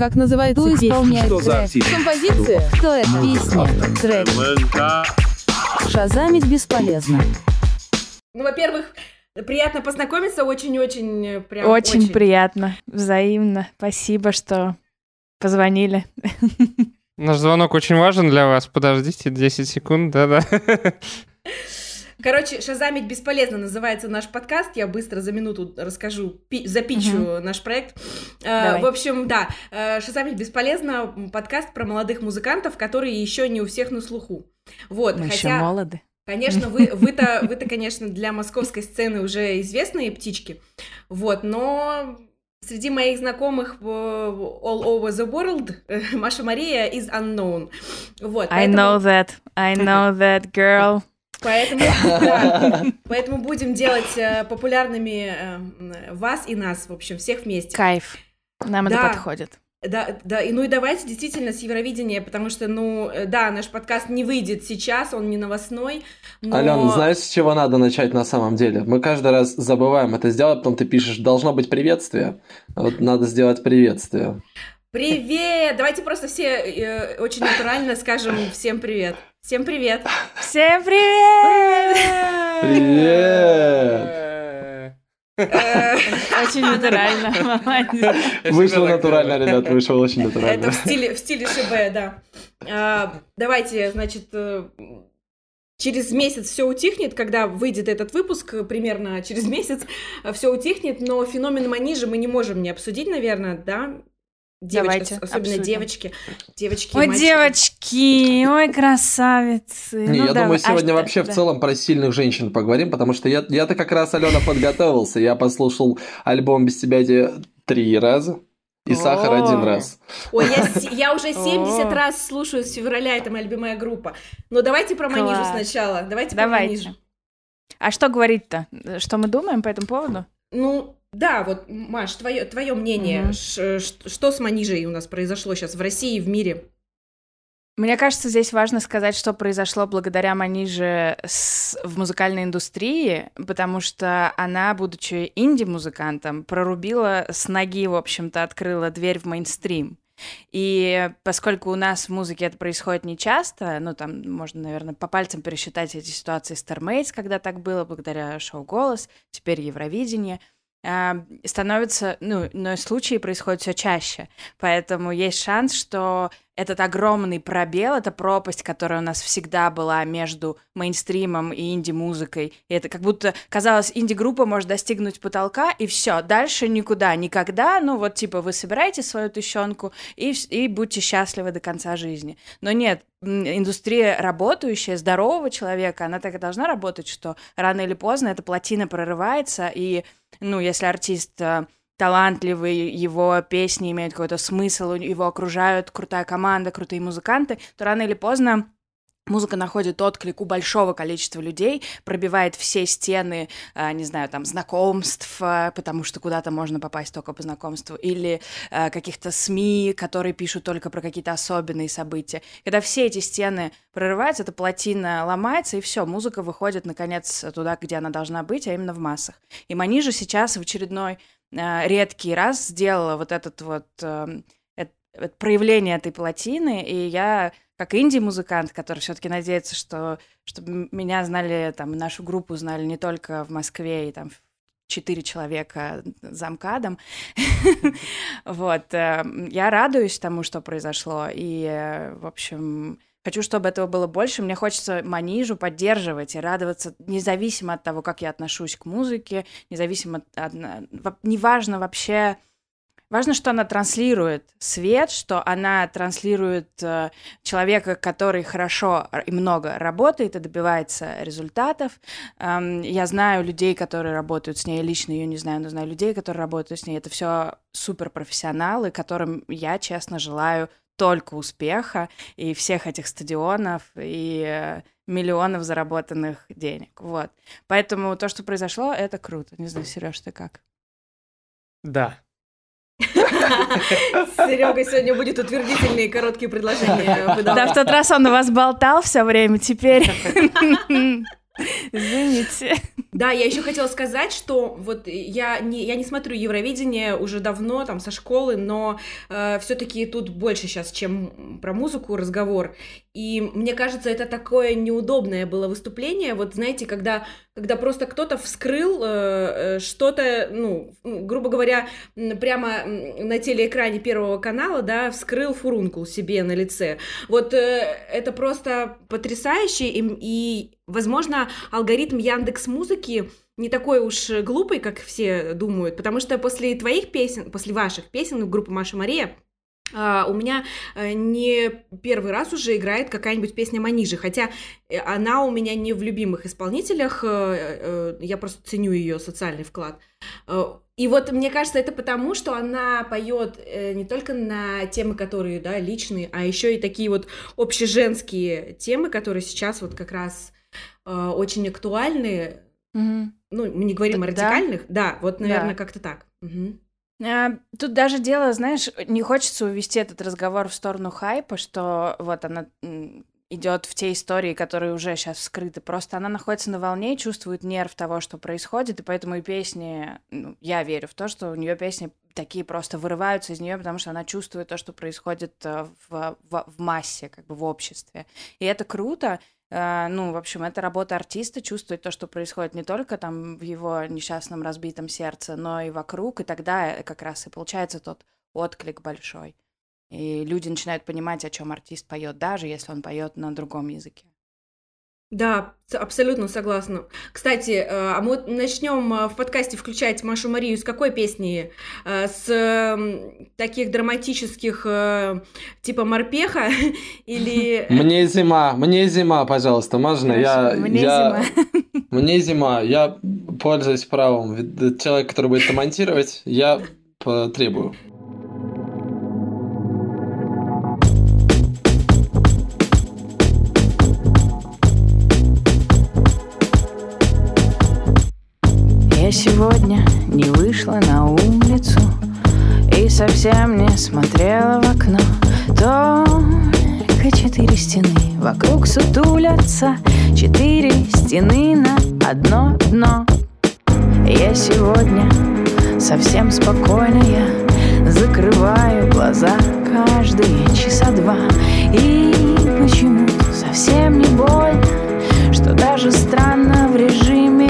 Как называется Кто песня? исполняет Что за трек? артист? Композиция? Кто это? Песня. Трек. Шазамить бесполезно. Ну, во-первых, приятно познакомиться, очень-очень э, прям Очень, приятно, взаимно. Спасибо, что позвонили. Наш звонок очень важен для вас. Подождите 10 секунд, да-да. Короче, шазамить бесполезно называется наш подкаст. Я быстро за минуту расскажу, пи- запичу наш проект. Э, Давай. В общем, да, э, шазамить бесполезно подкаст про молодых музыкантов, которые еще не у всех на слуху. Вот, Мы еще хотя, молоды. конечно, вы, вы-то, вы-то, конечно, для московской сцены уже известные птички, вот, но среди моих знакомых all over the world э, Маша Мария is unknown. Вот, I поэтому- know that. I know that, girl. Поэтому, да, поэтому будем делать э, популярными э, м, вас и нас, в общем, всех вместе. Кайф. Нам это Да. подходит. Да, да, и ну и давайте действительно с Евровидения, потому что, ну, э, да, наш подкаст не выйдет сейчас, он не новостной, но... Алена, знаешь, с чего надо начать на самом деле? Мы каждый раз забываем это сделать, потом ты пишешь, должно быть приветствие. Вот надо сделать приветствие. Привет! Давайте просто все э, очень натурально скажем всем привет. Всем привет! Всем привет! Привет! Э, Очень натурально. Вышло натурально, ребят, вышло очень Это натурально. в стиле, в стиле ШБ, да. А, давайте, значит, э, через месяц все утихнет, когда выйдет этот выпуск, примерно через месяц все утихнет, но феномен манижа мы не можем не обсудить, наверное, да? Девочки, Давайте, ос- особенно обсудим. девочки, девочки, Ой, мальчики. девочки, ой, красавицы. Не, Ну, я давай. думаю, А сегодня что- вообще да. в целом про сильных женщин поговорим, потому что я, я-то как раз, Алена, подготовился. Я послушал альбом «Без тебя» три раза и «Сахар» один раз. Ой, я, я уже 70 О. раз слушаю с февраля, это моя любимая группа. Но давайте про манижу сначала, давайте, про Давайте. манижу. А что говорить-то? Что мы думаем по этому поводу? Ну, да, вот, Маш, твое, твое мнение, Мгм. ш- ш- что с манижей у нас произошло сейчас в России и в мире? Мне кажется, здесь важно сказать, что произошло благодаря Маниже с- в музыкальной индустрии, потому что она, будучи инди-музыкантом, прорубила с ноги, в общем-то, открыла дверь в мейнстрим. И поскольку у нас в музыке это происходит не часто, ну, там можно, наверное, по пальцам пересчитать эти ситуации Starmates, когда так было, благодаря шоу «Голос», теперь Евровидение, становится, ну, но случаи происходят все чаще. Поэтому есть шанс, что этот огромный пробел, эта пропасть, которая у нас всегда была между мейнстримом и инди-музыкой, и это как будто казалось, инди-группа может достигнуть потолка, и все, дальше никуда, никогда, ну вот типа вы собираете свою тыщенку и, и будьте счастливы до конца жизни. Но нет, индустрия работающая, здорового человека, она так и должна работать, что рано или поздно эта плотина прорывается, и, ну, если артист э, талантливый, его песни имеют какой-то смысл, его окружают крутая команда, крутые музыканты, то рано или поздно Музыка находит отклик у большого количества людей, пробивает все стены, а, не знаю, там, знакомств, а, потому что куда-то можно попасть только по знакомству, или а, каких-то СМИ, которые пишут только про какие-то особенные события. Когда все эти стены прорываются, эта плотина ломается, и все, музыка выходит, наконец, туда, где она должна быть, а именно в массах. И Манижа сейчас в очередной редкий раз сделала вот этот вот эм, эт- проявление этой плотины, и я как инди-музыкант, который все-таки надеется, что чтобы меня знали, там, нашу группу знали не только в Москве и там четыре человека за МКАДом. Вот. э, Я радуюсь тому, что произошло. И, э, в общем, хочу, чтобы этого было больше. Мне хочется Манижу поддерживать и радоваться, независимо от того, как я отношусь к музыке, независимо от... Неважно вообще... Важно, что она транслирует свет, что она транслирует э, человека, который хорошо и много работает и добивается результатов. Эм, я знаю людей, которые работают с ней, лично ее не знаю, но знаю людей, которые работают с ней. Это все суперпрофессионалы, которым я, честно, желаю только успеха и всех этих стадионов и э, миллионов заработанных денег. Вот. Поэтому то, что произошло, это круто. Не знаю, Сереж, ты как? Да. Серега сегодня будет утвердительные короткие предложения. Да, в тот раз он у вас болтал все время, теперь... Извините. Да, я еще хотела сказать, что вот я не, я не смотрю Евровидение уже давно, там, со школы, но э, все-таки тут больше сейчас, чем про музыку разговор. И мне кажется, это такое неудобное было выступление. Вот знаете, когда, когда просто кто-то вскрыл э, э что-то, ну, грубо говоря, прямо на телеэкране Первого канала, да, вскрыл фурункул себе на лице. Вот э, это просто потрясающе, и, и Возможно, алгоритм Яндекс Музыки не такой уж глупый, как все думают, потому что после твоих песен, после ваших песен группы Маша Мария, Uh, у меня uh, не первый раз уже играет какая-нибудь песня Манижи, хотя э, она у меня не в любимых исполнителях, uh, я просто ценю ее социальный вклад. И вот мне кажется, это потому, что она поет э, не только на темы, которые, да, личные, а еще и такие вот общеженские темы, которые сейчас вот как раз э, очень актуальны. Угу. Ну, мы не говорим так, о радикальных. Да, да вот, наверное, да. как-то так. Угу. Тут даже дело, знаешь, не хочется увести этот разговор в сторону хайпа, что вот она идет в те истории, которые уже сейчас вскрыты. Просто она находится на волне, чувствует нерв того, что происходит, и поэтому и песни, ну, я верю в то, что у нее песни такие просто вырываются из нее, потому что она чувствует то, что происходит э, в, в, в массе, как бы в обществе. И это круто. Э, ну, в общем, это работа артиста, чувствовать то, что происходит не только там в его несчастном разбитом сердце, но и вокруг, и тогда как раз и получается тот отклик большой. И люди начинают понимать, о чем артист поет, даже если он поет на другом языке. Да, абсолютно согласна. Кстати, э, а мы начнем э, в подкасте включать Машу Марию с какой песни? Э, с таких драматических типа Морпеха или... Мне зима, мне зима, пожалуйста, можно? Я, мне я... зима. Мне зима. Я пользуюсь правом. Человек, который будет это монтировать, я потребую. Вышла на улицу И совсем не смотрела в окно. Только четыре стены вокруг сутулятся Четыре стены на одно дно. Я сегодня совсем спокойная Закрываю глаза каждые часа два. И почему совсем не больно Что даже странно в режиме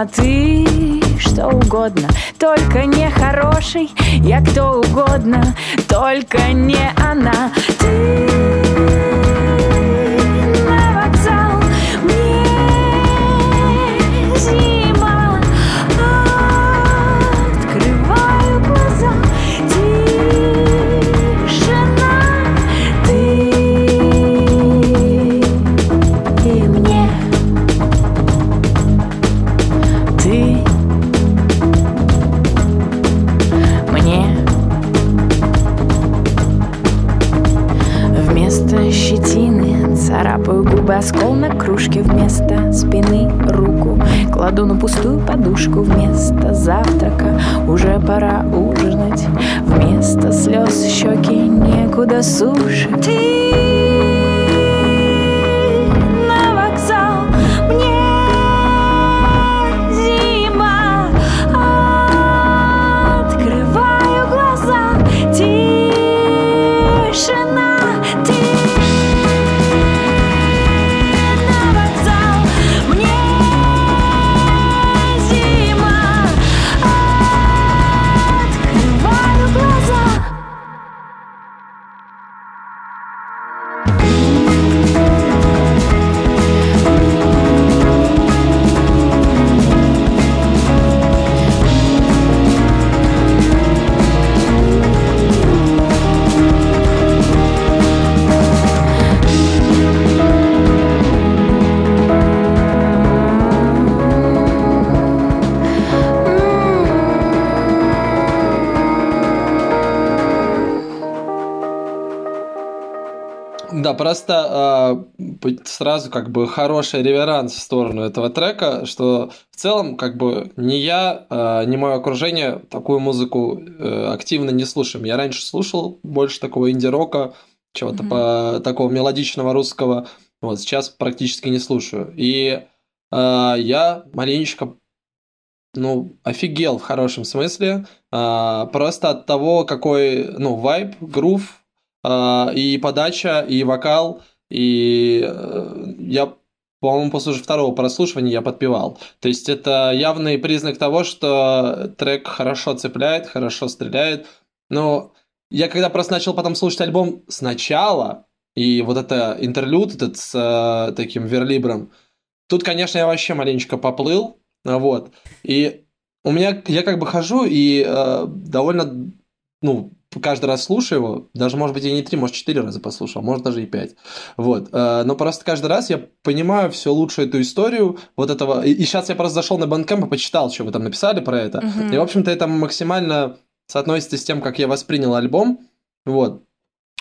сама ты Что угодно, только не хороший Я кто угодно, только не просто э, сразу как бы хороший реверанс в сторону этого трека, что в целом как бы ни я, э, ни мое окружение такую музыку э, активно не слушаем. Я раньше слушал больше такого инди-рока, чего-то mm-hmm. по такого мелодичного русского. Вот сейчас практически не слушаю. И э, я маленечко ну, офигел в хорошем смысле. А, просто от того, какой, ну, вайб, грув, и подача, и вокал, и э, я, по-моему, после уже второго прослушивания я подпевал. То есть это явный признак того, что трек хорошо цепляет, хорошо стреляет. Но я когда просто начал потом слушать альбом сначала, и вот это интерлюд этот с э, таким верлибром, тут, конечно, я вообще маленечко поплыл, вот. И у меня, я как бы хожу и э, довольно, ну, каждый раз слушаю его, даже, может быть, я не три, может, четыре раза послушал, может, даже и пять. Вот. Э, но просто каждый раз я понимаю все лучше эту историю вот этого. И, и сейчас я просто зашел на Bandcamp и почитал, что вы там написали про это. Uh-huh. И, в общем-то, это максимально соотносится с тем, как я воспринял альбом. Вот.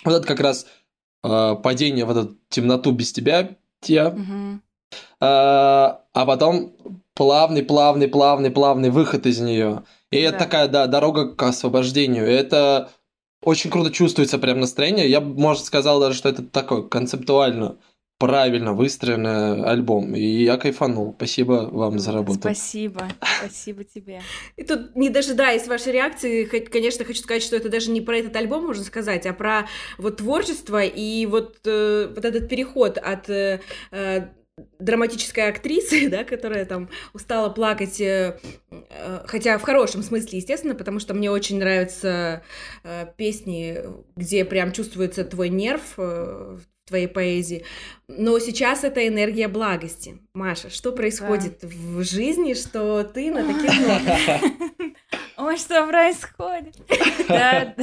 Вот это как раз э, падение в эту темноту без тебя, те. Uh-huh. Э, а потом плавный, плавный, плавный, плавный выход из нее. И да. это такая, да, дорога к освобождению. И это очень круто чувствуется прям настроение. Я бы, может, сказал даже, что это такой концептуально правильно выстроенный альбом. И я кайфанул. Спасибо вам за работу. Спасибо. Спасибо тебе. И тут, не дожидаясь вашей реакции, конечно, хочу сказать, что это даже не про этот альбом, можно сказать, а про вот творчество и вот, э, вот этот переход от э, э драматической актрисы, да, которая там устала плакать, э, э, хотя в хорошем смысле, естественно, потому что мне очень нравятся э, песни, где прям чувствуется твой нерв в твоей поэзии. Но сейчас это энергия благости. Маша, что происходит да. в жизни, что ты на таких нотах? Ой, что происходит?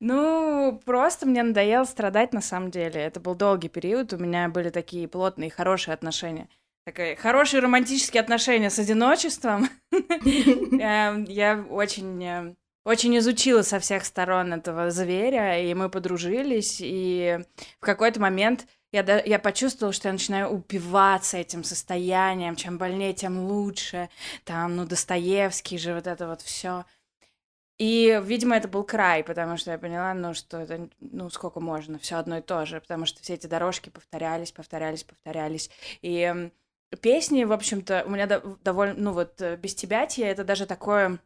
Ну, просто мне надоело страдать на самом деле. Это был долгий период, у меня были такие плотные, хорошие отношения. Такие хорошие романтические отношения с одиночеством. Эм, я очень э, очень изучила со всех сторон этого зверя, и мы подружились, и в какой-то момент я, я почувствовала, что я начинаю упиваться этим состоянием, чем больнее, тем лучше, там, ну, Достоевский же, вот это вот все. И, видимо, это был край, потому что я поняла, ну, что это, ну, сколько можно, все одно и то же, потому что все эти дорожки повторялись, повторялись, повторялись. И песни, в общем-то, у меня довольно, ну, вот, э, «Без тебя» это даже такое,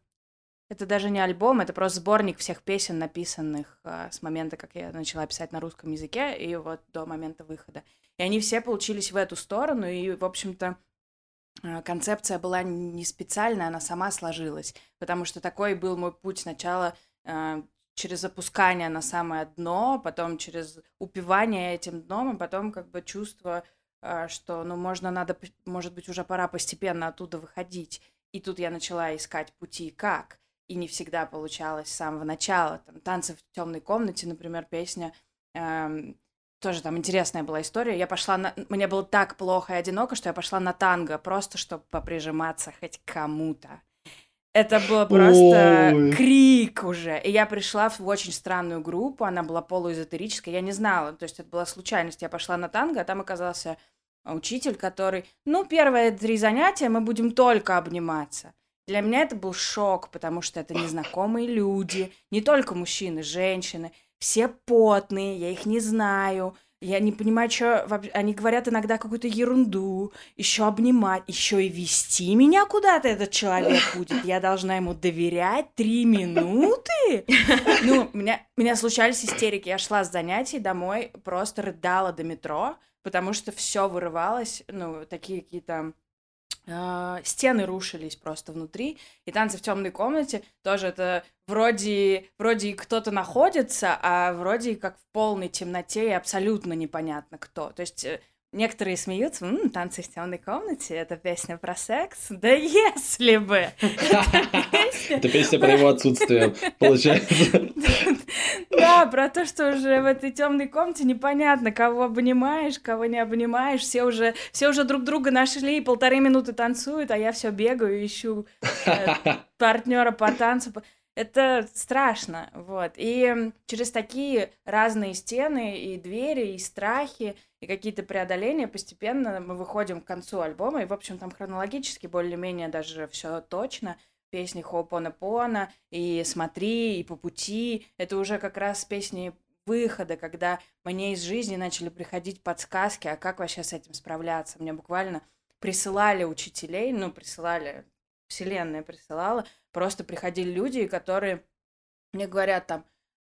это даже не альбом, это просто сборник всех песен, написанных а, с момента, как я начала писать на русском языке, и вот до момента выхода. И они все получились в эту сторону, и, в общем-то, концепция была не специальная, она сама сложилась, потому что такой был мой путь сначала э, через опускание на самое дно, потом через упивание этим дном, а потом как бы чувство, э, что, ну, можно, надо, может быть, уже пора постепенно оттуда выходить. И тут я начала искать пути, как. И не всегда получалось с самого начала. Там, «Танцы в темной комнате», например, песня, э, тоже там интересная была история. Я пошла на... Мне было так плохо и одиноко, что я пошла на танго, просто чтобы поприжиматься хоть кому-то. Это было просто Ой. крик уже. И я пришла в очень странную группу, она была полуэзотерическая, я не знала, то есть это была случайность. Я пошла на танго, а там оказался учитель, который, ну, первые три занятия мы будем только обниматься. Для меня это был шок, потому что это незнакомые люди, не только мужчины, женщины все потные, я их не знаю, я не понимаю, что они говорят иногда какую-то ерунду, еще обнимать, еще и вести меня куда-то этот человек будет. Я должна ему доверять три минуты. Ну, меня, меня случались истерики. Я шла с занятий домой, просто рыдала до метро, потому что все вырывалось, ну, такие какие-то а, стены рушились просто внутри, и танцы в темной комнате тоже это вроде, вроде кто-то находится, а вроде как в полной темноте и абсолютно непонятно кто. То есть э, Некоторые смеются, М, танцы в темной комнате, это песня про секс. Да если бы! Это песня про его отсутствие, получается. Да, про то, что уже в этой темной комнате непонятно, кого обнимаешь, кого не обнимаешь. Все уже, все уже друг друга нашли, и полторы минуты танцуют, а я все бегаю, ищу э, партнера по танцу. Это страшно, вот. И через такие разные стены и двери, и страхи, и какие-то преодоления постепенно мы выходим к концу альбома, и, в общем, там хронологически более-менее даже все точно. Песни Хо'Пона-Пона, и «Смотри», и «По пути» — это уже как раз песни выхода, когда мне из жизни начали приходить подсказки, а как вообще с этим справляться. Мне буквально присылали учителей, ну, присылали, вселенная присылала, просто приходили люди, которые мне говорят там,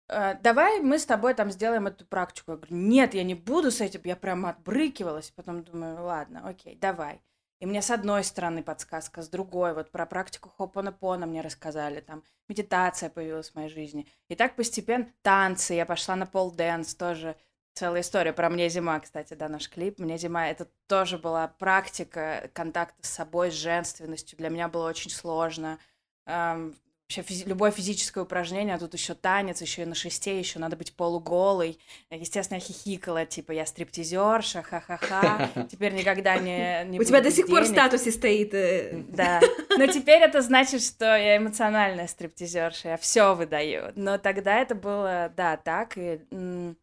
«Э, давай мы с тобой там сделаем эту практику. Я говорю, нет, я не буду с этим, я прямо отбрыкивалась, потом думаю, ладно, окей, давай. И мне с одной стороны подсказка, с другой, вот про практику Хопонопона мне рассказали, там медитация появилась в моей жизни. И так постепенно танцы, я пошла на pole dance тоже, целая история про «Мне зима», кстати, да, наш клип. «Мне зима» — это тоже была практика контакта с собой, с женственностью. Для меня было очень сложно. Эм, вообще физи- любое физическое упражнение, а тут еще танец, еще и на шесте, еще надо быть полуголой. Естественно, я хихикала, типа, я стриптизерша, ха-ха-ха, теперь никогда не, не У тебя до сих пор в денег. статусе стоит... э, Да. Но теперь это значит, что я эмоциональная стриптизерша, я все выдаю. Но тогда это было, да, так. И, ну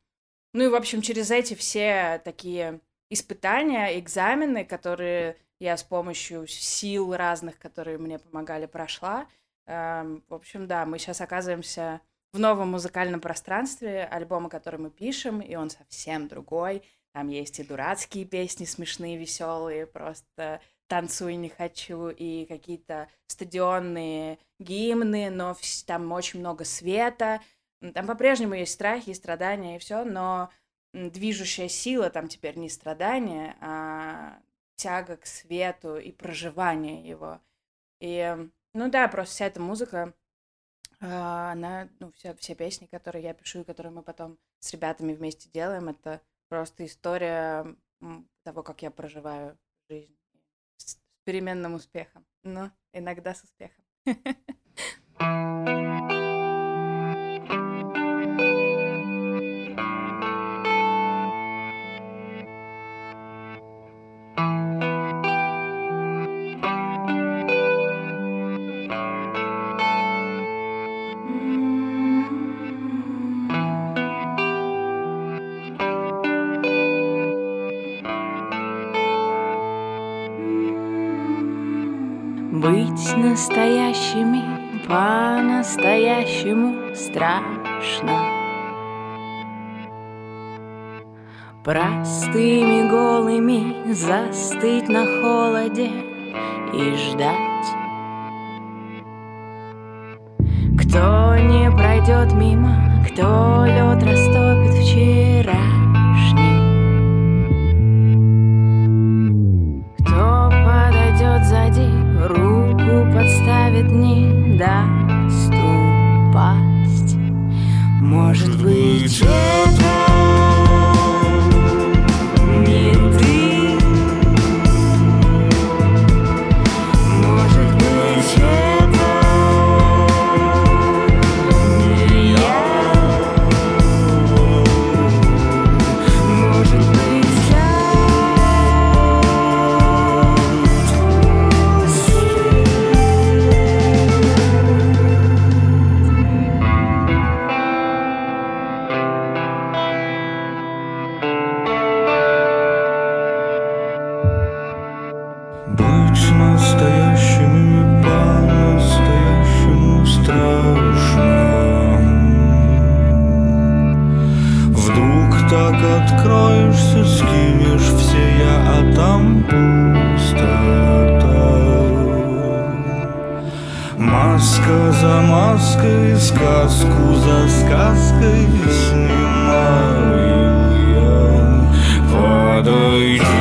и, в общем, через эти все такие испытания, экзамены, которые я с помощью сил разных, которые мне помогали, прошла. Эм, В общем, да, мы сейчас оказываемся в новом музыкальном пространстве, альбома, который мы пишем, и он совсем другой. Там есть и дурацкие песни, смешные, веселые, просто танцуй не хочу, и какие-то стадионные гимны, но там очень много света. Там по-прежнему есть страхи страдания и все, но движущая сила там теперь не страдания, а тяга к свету и проживание его. И, ну да, просто вся эта музыка, а, она, ну, все, все песни, которые я пишу и которые мы потом с ребятами вместе делаем, это просто история того, как я проживаю жизнь с переменным успехом, но иногда с успехом. Простыми голыми застыть на холоде и ждать. Кто не пройдет мимо, кто лед растопит вчерашний. Кто откроешься, скинешь все я, а там пустота. Маска за маской, сказку за сказкой снимаю я Подойди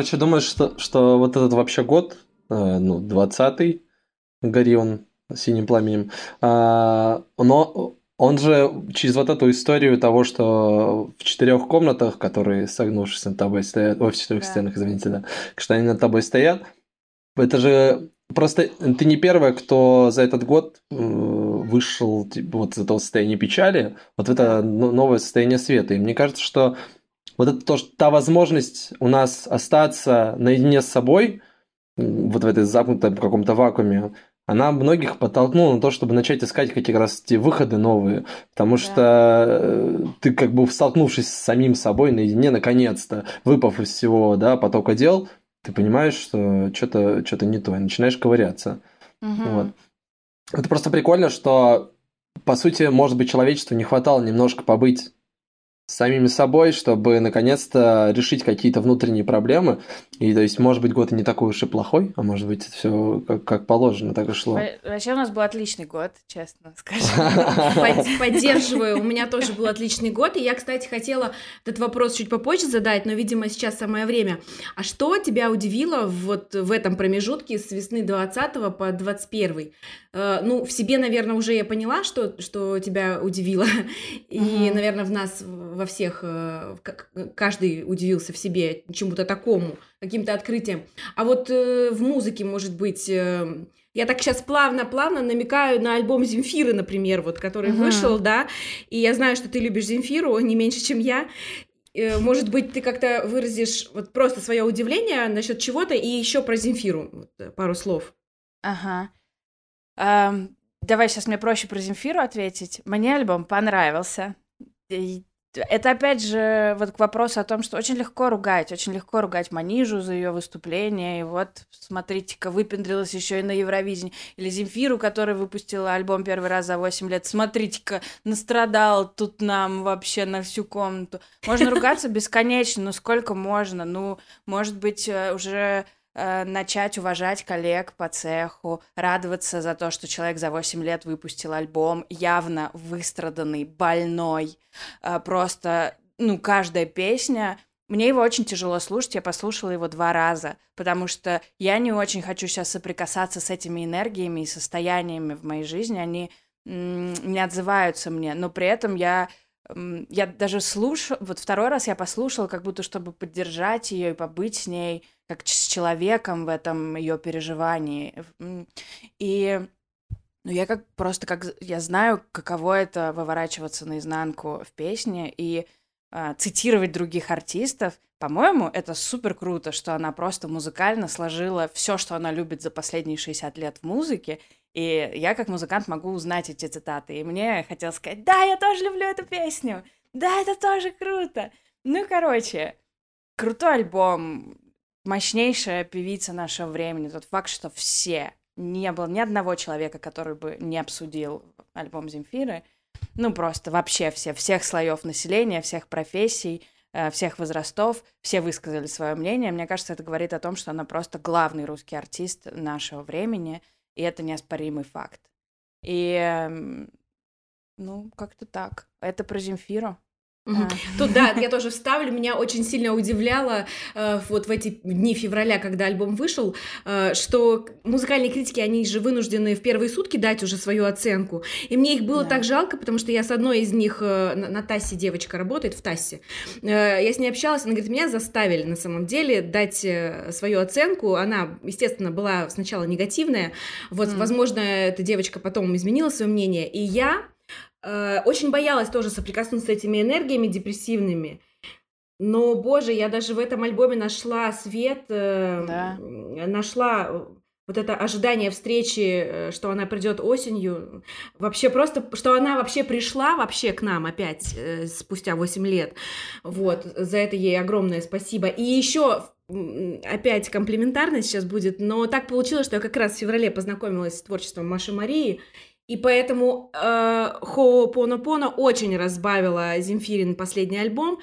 короче, думаю, что, что вот этот вообще год, э, ну, 20-й, гори он синим пламенем, а, но он же через вот эту историю того, что в четырех комнатах, которые согнувшись над тобой стоят, ой, в четырех Да. стенах, извините, да, что они над тобой стоят, это же просто ты не первая, кто за этот год э, вышел типа, вот из этого состояния печали, вот в это но- новое состояние света. И мне кажется, что вот это то, что та возможность у нас остаться наедине с собой, вот в этой замкнутом каком-то вакууме, она многих подтолкнула на то, чтобы начать искать как раз те выходы новые, потому Да. что э, ты как бы столкнувшись с самим собой наедине, наконец-то, выпав из всего, да, потока дел, ты понимаешь, что что-то что не то, и начинаешь ковыряться. Мгм. Вот. Это просто прикольно, что, по сути, может быть, человечеству не хватало немножко побыть с самими собой, чтобы наконец-то решить какие-то внутренние проблемы. И, то есть, может быть, год и не такой уж и плохой, а может быть, все как, как положено, так и шло. Во- Вообще у нас был отличный год, честно скажу. Под- Поддерживаю. У меня тоже был отличный год. И я, кстати, хотела этот вопрос чуть попозже задать, но, видимо, сейчас самое время. А что тебя удивило вот в этом промежутке с весны 20 по 21? Э, Ну, в себе, наверное, уже я поняла, что, что тебя удивило. И, наверное, в нас во всех, э, каждый удивился в себе чему-то такому, каким-то открытием. А вот э, в музыке, может быть, э, я так сейчас плавно-плавно намекаю на альбом Земфиры, например, вот, который Мгм. вышел, да, и я знаю, что ты любишь Земфиру не меньше, чем я. Может быть, ты как-то выразишь вот просто свое удивление насчет чего-то и еще про Земфиру пару слов. Ага. Ам, Давай сейчас мне проще про Земфиру ответить. Мне альбом понравился. И Это опять же вот к вопросу о том, что очень легко ругать, очень легко ругать Манижу за ее выступление. И вот, смотрите-ка, выпендрилась еще и на Евровидении. Или Земфиру, которая выпустила альбом первый раз за 8 лет. Смотрите-ка, настрадал тут нам вообще на всю комнату. Можно ругаться бесконечно, ну сколько можно? Ну, может быть, э, уже э, начать уважать коллег по цеху, радоваться за то, что человек за 8 лет выпустил альбом, явно выстраданный, больной, э, просто, ну, каждая песня... Мне его очень тяжело слушать, я послушала его два раза, потому что я не очень хочу сейчас соприкасаться с этими энергиями и состояниями в моей жизни, они не отзываются мне, но при этом я я даже слушала, вот второй раз я послушала, как будто чтобы поддержать ее и побыть с ней, как с человеком в этом ее переживании. И ну, я как просто как я знаю, каково это выворачиваться наизнанку в песне и а, цитировать других артистов. По-моему, это супер круто, что она просто музыкально сложила все, что она любит за последние 60 лет в музыке. И я как музыкант могу узнать эти цитаты. И мне хотелось сказать, да, я тоже люблю эту песню. Да, это тоже круто. Ну, короче, крутой альбом, мощнейшая певица нашего времени. Тот факт, что все, не было ни одного человека, который бы не обсудил альбом Земфиры. Ну, просто вообще все, всех слоев населения, всех профессий, э, всех возрастов, все высказали свое мнение. Мне кажется, это говорит о том, что она просто главный русский артист нашего времени, и это неоспоримый факт. И, эм, ну, как-то так. Это про Земфиру. А. Тут, да, я тоже вставлю, меня очень сильно удивляло э, вот в эти дни февраля, когда альбом вышел, э, что музыкальные критики, они же вынуждены в первые сутки дать уже свою оценку. И мне их было Да. так жалко, потому что я с одной из них, э, на, на Тассе девочка работает, в Тассе, я с ней общалась, она говорит, меня заставили на самом деле дать свою оценку. Она, естественно, была сначала негативная, вот, возможно, эта девочка потом изменила свое мнение, и я очень боялась тоже соприкоснуться с этими энергиями депрессивными. Но, боже, я даже в этом альбоме нашла свет, э, Да. нашла э, вот это ожидание встречи, э, что она придет осенью. Вообще просто, что она вообще пришла вообще к нам опять э, спустя 8 лет. Вот, за это ей огромное спасибо. И еще опять комплиментарно сейчас будет, но так получилось, что я как раз в феврале познакомилась с творчеством Маши Марии, и поэтому э, Хо'Понопоно очень разбавила Земфирин последний альбом.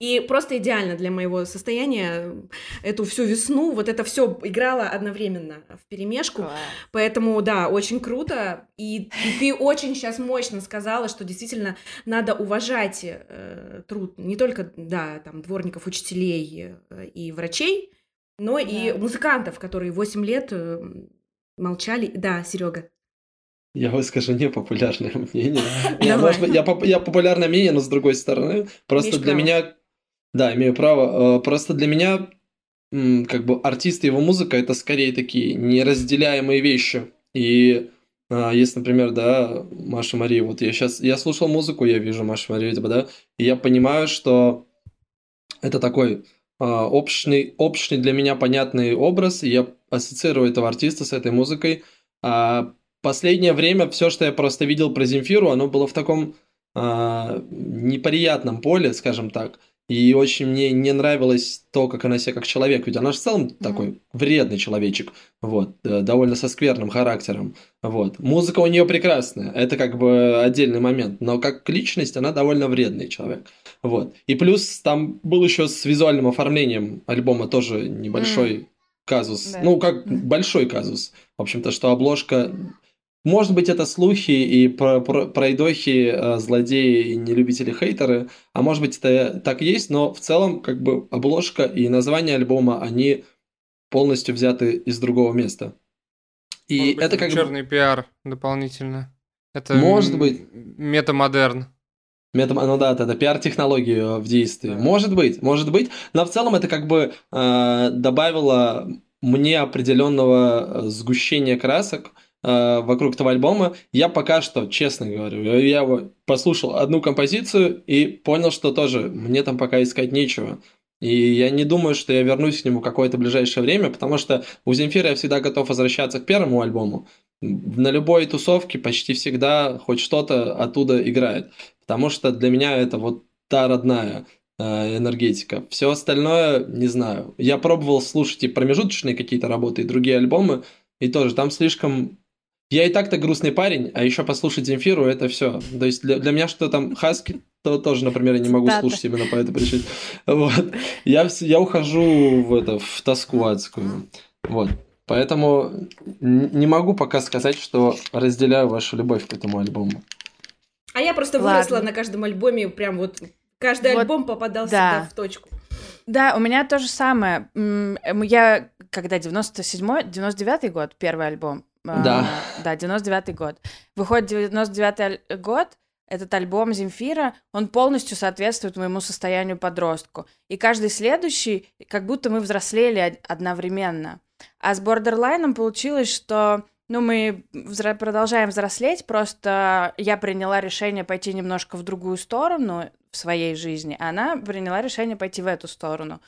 И просто идеально для моего состояния эту всю весну, вот это все играло одновременно в перемешку. Класс. Поэтому, да, очень круто. И, и ты очень сейчас мощно сказала, что действительно надо уважать э, труд не только, да, там, дворников, учителей э, и врачей, но и Да. музыкантов, которые 8 лет э, молчали. Да, Серега. Я выскажу непопулярное мнение. Я, может быть, я, я популярное мнение, но с другой стороны. Просто Имеешь для право. меня... Да, имею право. Э, Просто для меня как бы артист и его музыка это скорее такие неразделяемые вещи. И а, если, например, да, Маша Мария, вот я сейчас, я слушал музыку, я вижу Машу Марию, типа, да, и я понимаю, что это такой а, общий, общий для меня понятный образ, и я ассоциирую этого артиста с этой музыкой. А последнее время все, что я просто видел про Земфиру, оно было в таком а, неприятном поле, скажем так. И очень мне не нравилось то, как она себя как человек, ведь она же в целом такой вредный человечек, вот, э, довольно со скверным характером, вот. Музыка у нее прекрасная, это как бы отдельный момент, но как личность она довольно вредный человек, вот. И плюс там был еще с визуальным оформлением альбома тоже небольшой казус, Да. ну как большой казус, в общем-то, что обложка может быть, это слухи и про, про, пройдохи, э, злодеи и нелюбители хейтеры, а может быть, это так и есть, но в целом, как бы, обложка и название альбома, они полностью взяты из другого места. И Может быть, это как бы... черный пиар дополнительно. Это Может быть. метамодерн. Метам... Ну да, это, пиар-технологии э, в действии. Да. Может быть, может быть. Но в целом это как бы э, добавило мне определенного э, сгущения красок э, вокруг этого альбома. Я пока что, честно говорю, я послушал одну композицию и понял, что тоже мне там пока искать нечего. И я не думаю, что я вернусь к нему какое-то ближайшее время, потому что у Земфира я всегда готов возвращаться к первому альбому. На любой тусовке почти всегда хоть что-то оттуда играет. Потому что для меня это вот та родная э, энергетика. Все остальное, не знаю. Я пробовал слушать и промежуточные какие-то работы, и другие альбомы, и тоже там слишком... Я и так-то грустный парень, а еще послушать Земфиру это все. То есть для, для меня что там Хаски, то тоже, например, я не могу слушать именно по этой причине. Вот. Я, я ухожу в это, в тоску адскую. Вот. Поэтому не могу пока сказать, что разделяю вашу любовь к этому альбому. А я просто Ладно. выросла на каждом альбоме, прям вот каждый Вот, альбом попадал да. в точку. Да, у меня то же самое. Я, когда 97-й, 99-й год, первый альбом. А, Да. Да, 99-й год. Выходит 99-й аль- год, этот альбом Земфира, он полностью соответствует моему состоянию подростку. И каждый следующий, как будто мы взрослели од- одновременно. А с Бордерлайном получилось, что ну, мы взра- продолжаем взрослеть, просто я приняла решение пойти немножко в другую сторону в своей жизни, а она приняла решение пойти в эту сторону.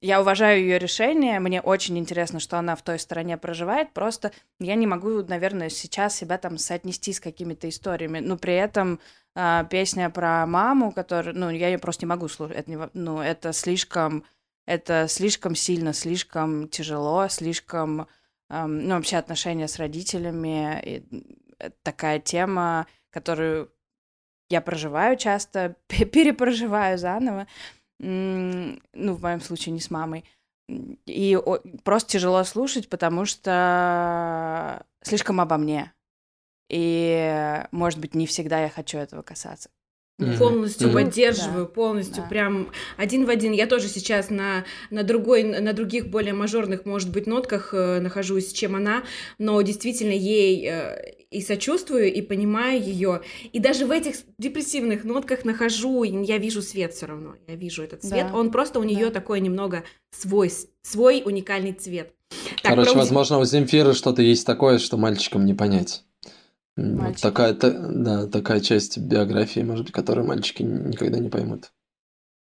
Я уважаю ее решение, мне очень интересно, что она в той стороне проживает, просто я не могу, наверное, сейчас себя там соотнести с какими-то историями, но при этом а, песня про маму, которую, ну, я ее просто не могу слушать, это, нево- ну, это слишком, это слишком сильно, слишком тяжело, слишком, ам, ну, вообще отношения с родителями, и, такая тема, которую я проживаю часто, пе- перепроживаю заново, ну, в моем случае не с мамой, и просто тяжело слушать, потому что слишком обо мне. И, может быть, не всегда я хочу этого касаться. Полностью Мгм. поддерживаю, Да. полностью, Да. прям один в один. Я тоже сейчас на, на другой, на других более мажорных, может быть, нотках э, нахожусь, чем она, но действительно ей э, и сочувствую, и понимаю ее. И даже в этих депрессивных нотках нахожу, я вижу свет все равно. Я вижу этот цвет. Да. Он просто у нее Да. такой немного свой, свой уникальный цвет. Так, Короче, про возможно, у Земфиры что-то есть такое, что мальчикам не понять. Вот такая, та- да, такая часть биографии, может быть, которую мальчики никогда не поймут.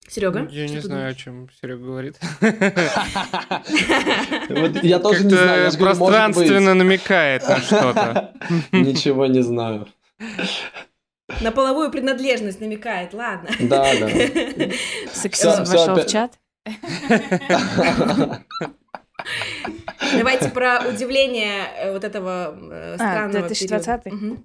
Серега? Я что не знаю, о думаешь? чем Серега говорит. Вот я тоже не знаю, я пространственно намекает на что-то. Ничего не знаю. На половую принадлежность намекает, ладно. Да, да. Сексизм вошел в чат. Давайте про удивление э, вот этого э, А, странного 2020-й? периода.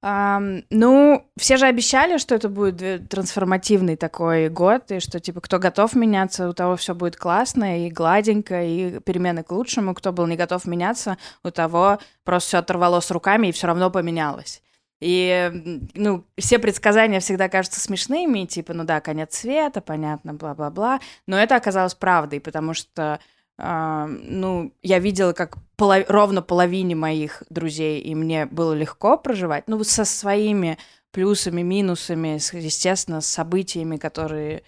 Ну, все же обещали, что это будет трансформативный такой год, и что, типа, кто готов меняться, у того все будет классно и гладенько, и перемены к лучшему. Кто был не готов меняться, у того просто все оторвало с руками и все равно поменялось. И, ну, все предсказания всегда кажутся смешными, типа, ну да, конец света, понятно, бла-бла-бла. Но это оказалось правдой, потому что а, ну, я видела, как поло- ровно половине моих друзей, и мне было легко проживать, ну, со своими плюсами, минусами, естественно, с событиями, которые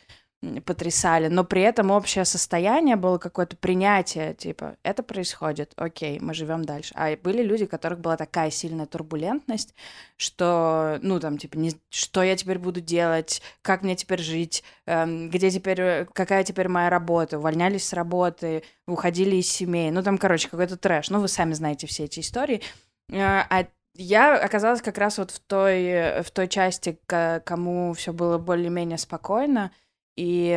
потрясали, но при этом общее состояние было какое-то принятие, типа, это происходит, окей, мы живем дальше. А были люди, у которых была такая сильная турбулентность, что, ну, там, типа, не, что я теперь буду делать, как мне теперь жить, эм, где теперь, э, какая теперь моя работа, увольнялись с работы, уходили из семей, ну, там, короче, какой-то трэш, ну, вы сами знаете все эти истории. Э, А я оказалась как раз вот в той, э, в той части, ко- кому все было более-менее спокойно, и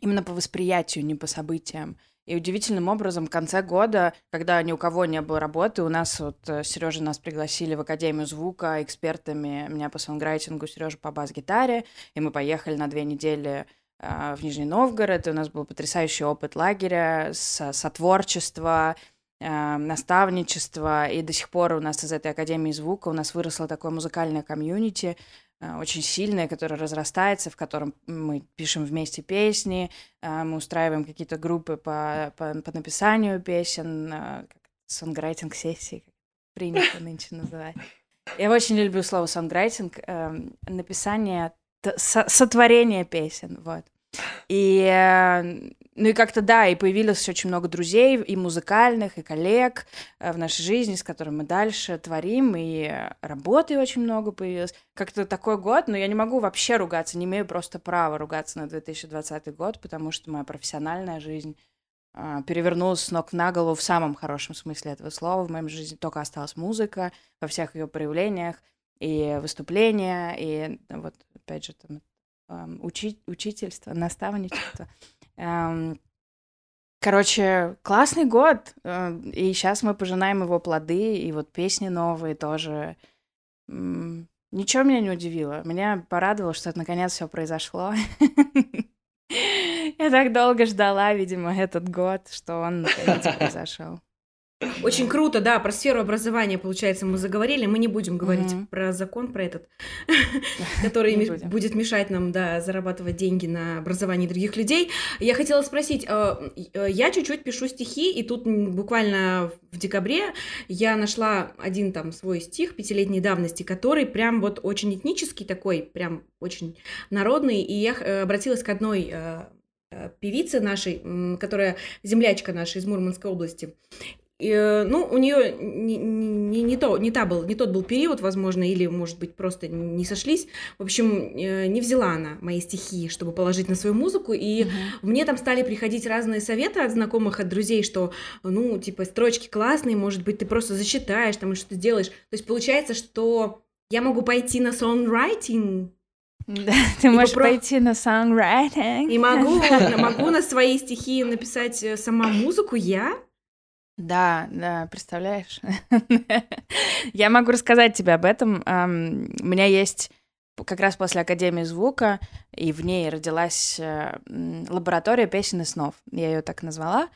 именно по восприятию, не по событиям. И удивительным образом в конце года, когда ни у кого не было работы, у нас вот Сережа нас пригласили в Академию звука экспертами, меня по сонграйтингу, Сережа по бас-гитаре, и мы поехали на две недели а, в Нижний Новгород, и у нас был потрясающий опыт лагеря, со- сотворчества, а, наставничества, и до сих пор у нас из этой Академии звука у нас выросло такое музыкальное комьюнити, очень сильное, которое разрастается, в котором мы пишем вместе песни, а, мы устраиваем какие-то группы по, по, по написанию песен, как сонграйтинг-сессии, как принято нынче называть. Я очень люблю слово сонграйтинг, эм, написание, сотворение песен, вот. И, э, ну и как-то, да, и появилось очень много друзей, и музыкальных, и коллег э, в нашей жизни, с которыми мы дальше творим, и э, работы очень много появилось. Как-то такой год, но я не могу вообще ругаться, не имею просто права ругаться на 2020 год, потому что моя профессиональная жизнь а, перевернулась с ног на голову в самом хорошем смысле этого слова. В моей жизни только осталась музыка во всех ее проявлениях, и выступления, и э, вот, опять же, там, эм, учи- учительство, наставничество. Эм, Короче, классный год, э, и сейчас мы пожинаем его плоды, и вот песни новые тоже. Ничего меня не удивило. Меня порадовало, что наконец все произошло. Я так долго ждала, видимо, этот год, что он наконец произошел. Очень круто, да, про сферу образования, получается, мы заговорили. Мы не будем говорить Мгм. про закон, про этот, который будет мешать нам, да, зарабатывать деньги на образовании других людей. Я хотела спросить, э, э, я чуть-чуть пишу стихи, и тут буквально в декабре я нашла один там свой стих пятилетней давности, который прям вот очень этнический такой, прям очень народный, и я э, обратилась к одной певице нашей, которая землячка наша из Мурманской области. И, э, ну, у нее не, не, не то, не, та был, не тот был период, возможно, или, может быть, просто не сошлись. В общем, э, не взяла она мои стихи, чтобы положить на свою музыку, и мне там стали приходить разные советы от знакомых, от друзей, что, ну, типа, строчки классные, может быть, ты просто зачитаешь там и что-то сделаешь. То есть получается, что я могу пойти на songwriting Да, ты можешь попро- пойти на songwriting. и могу, могу на свои стихи написать э, сама музыку я. Да, да, представляешь? Я могу рассказать тебе об этом. У меня есть как раз после Академии звука, и в ней родилась э, лаборатория песен и снов. Я ее так назвала,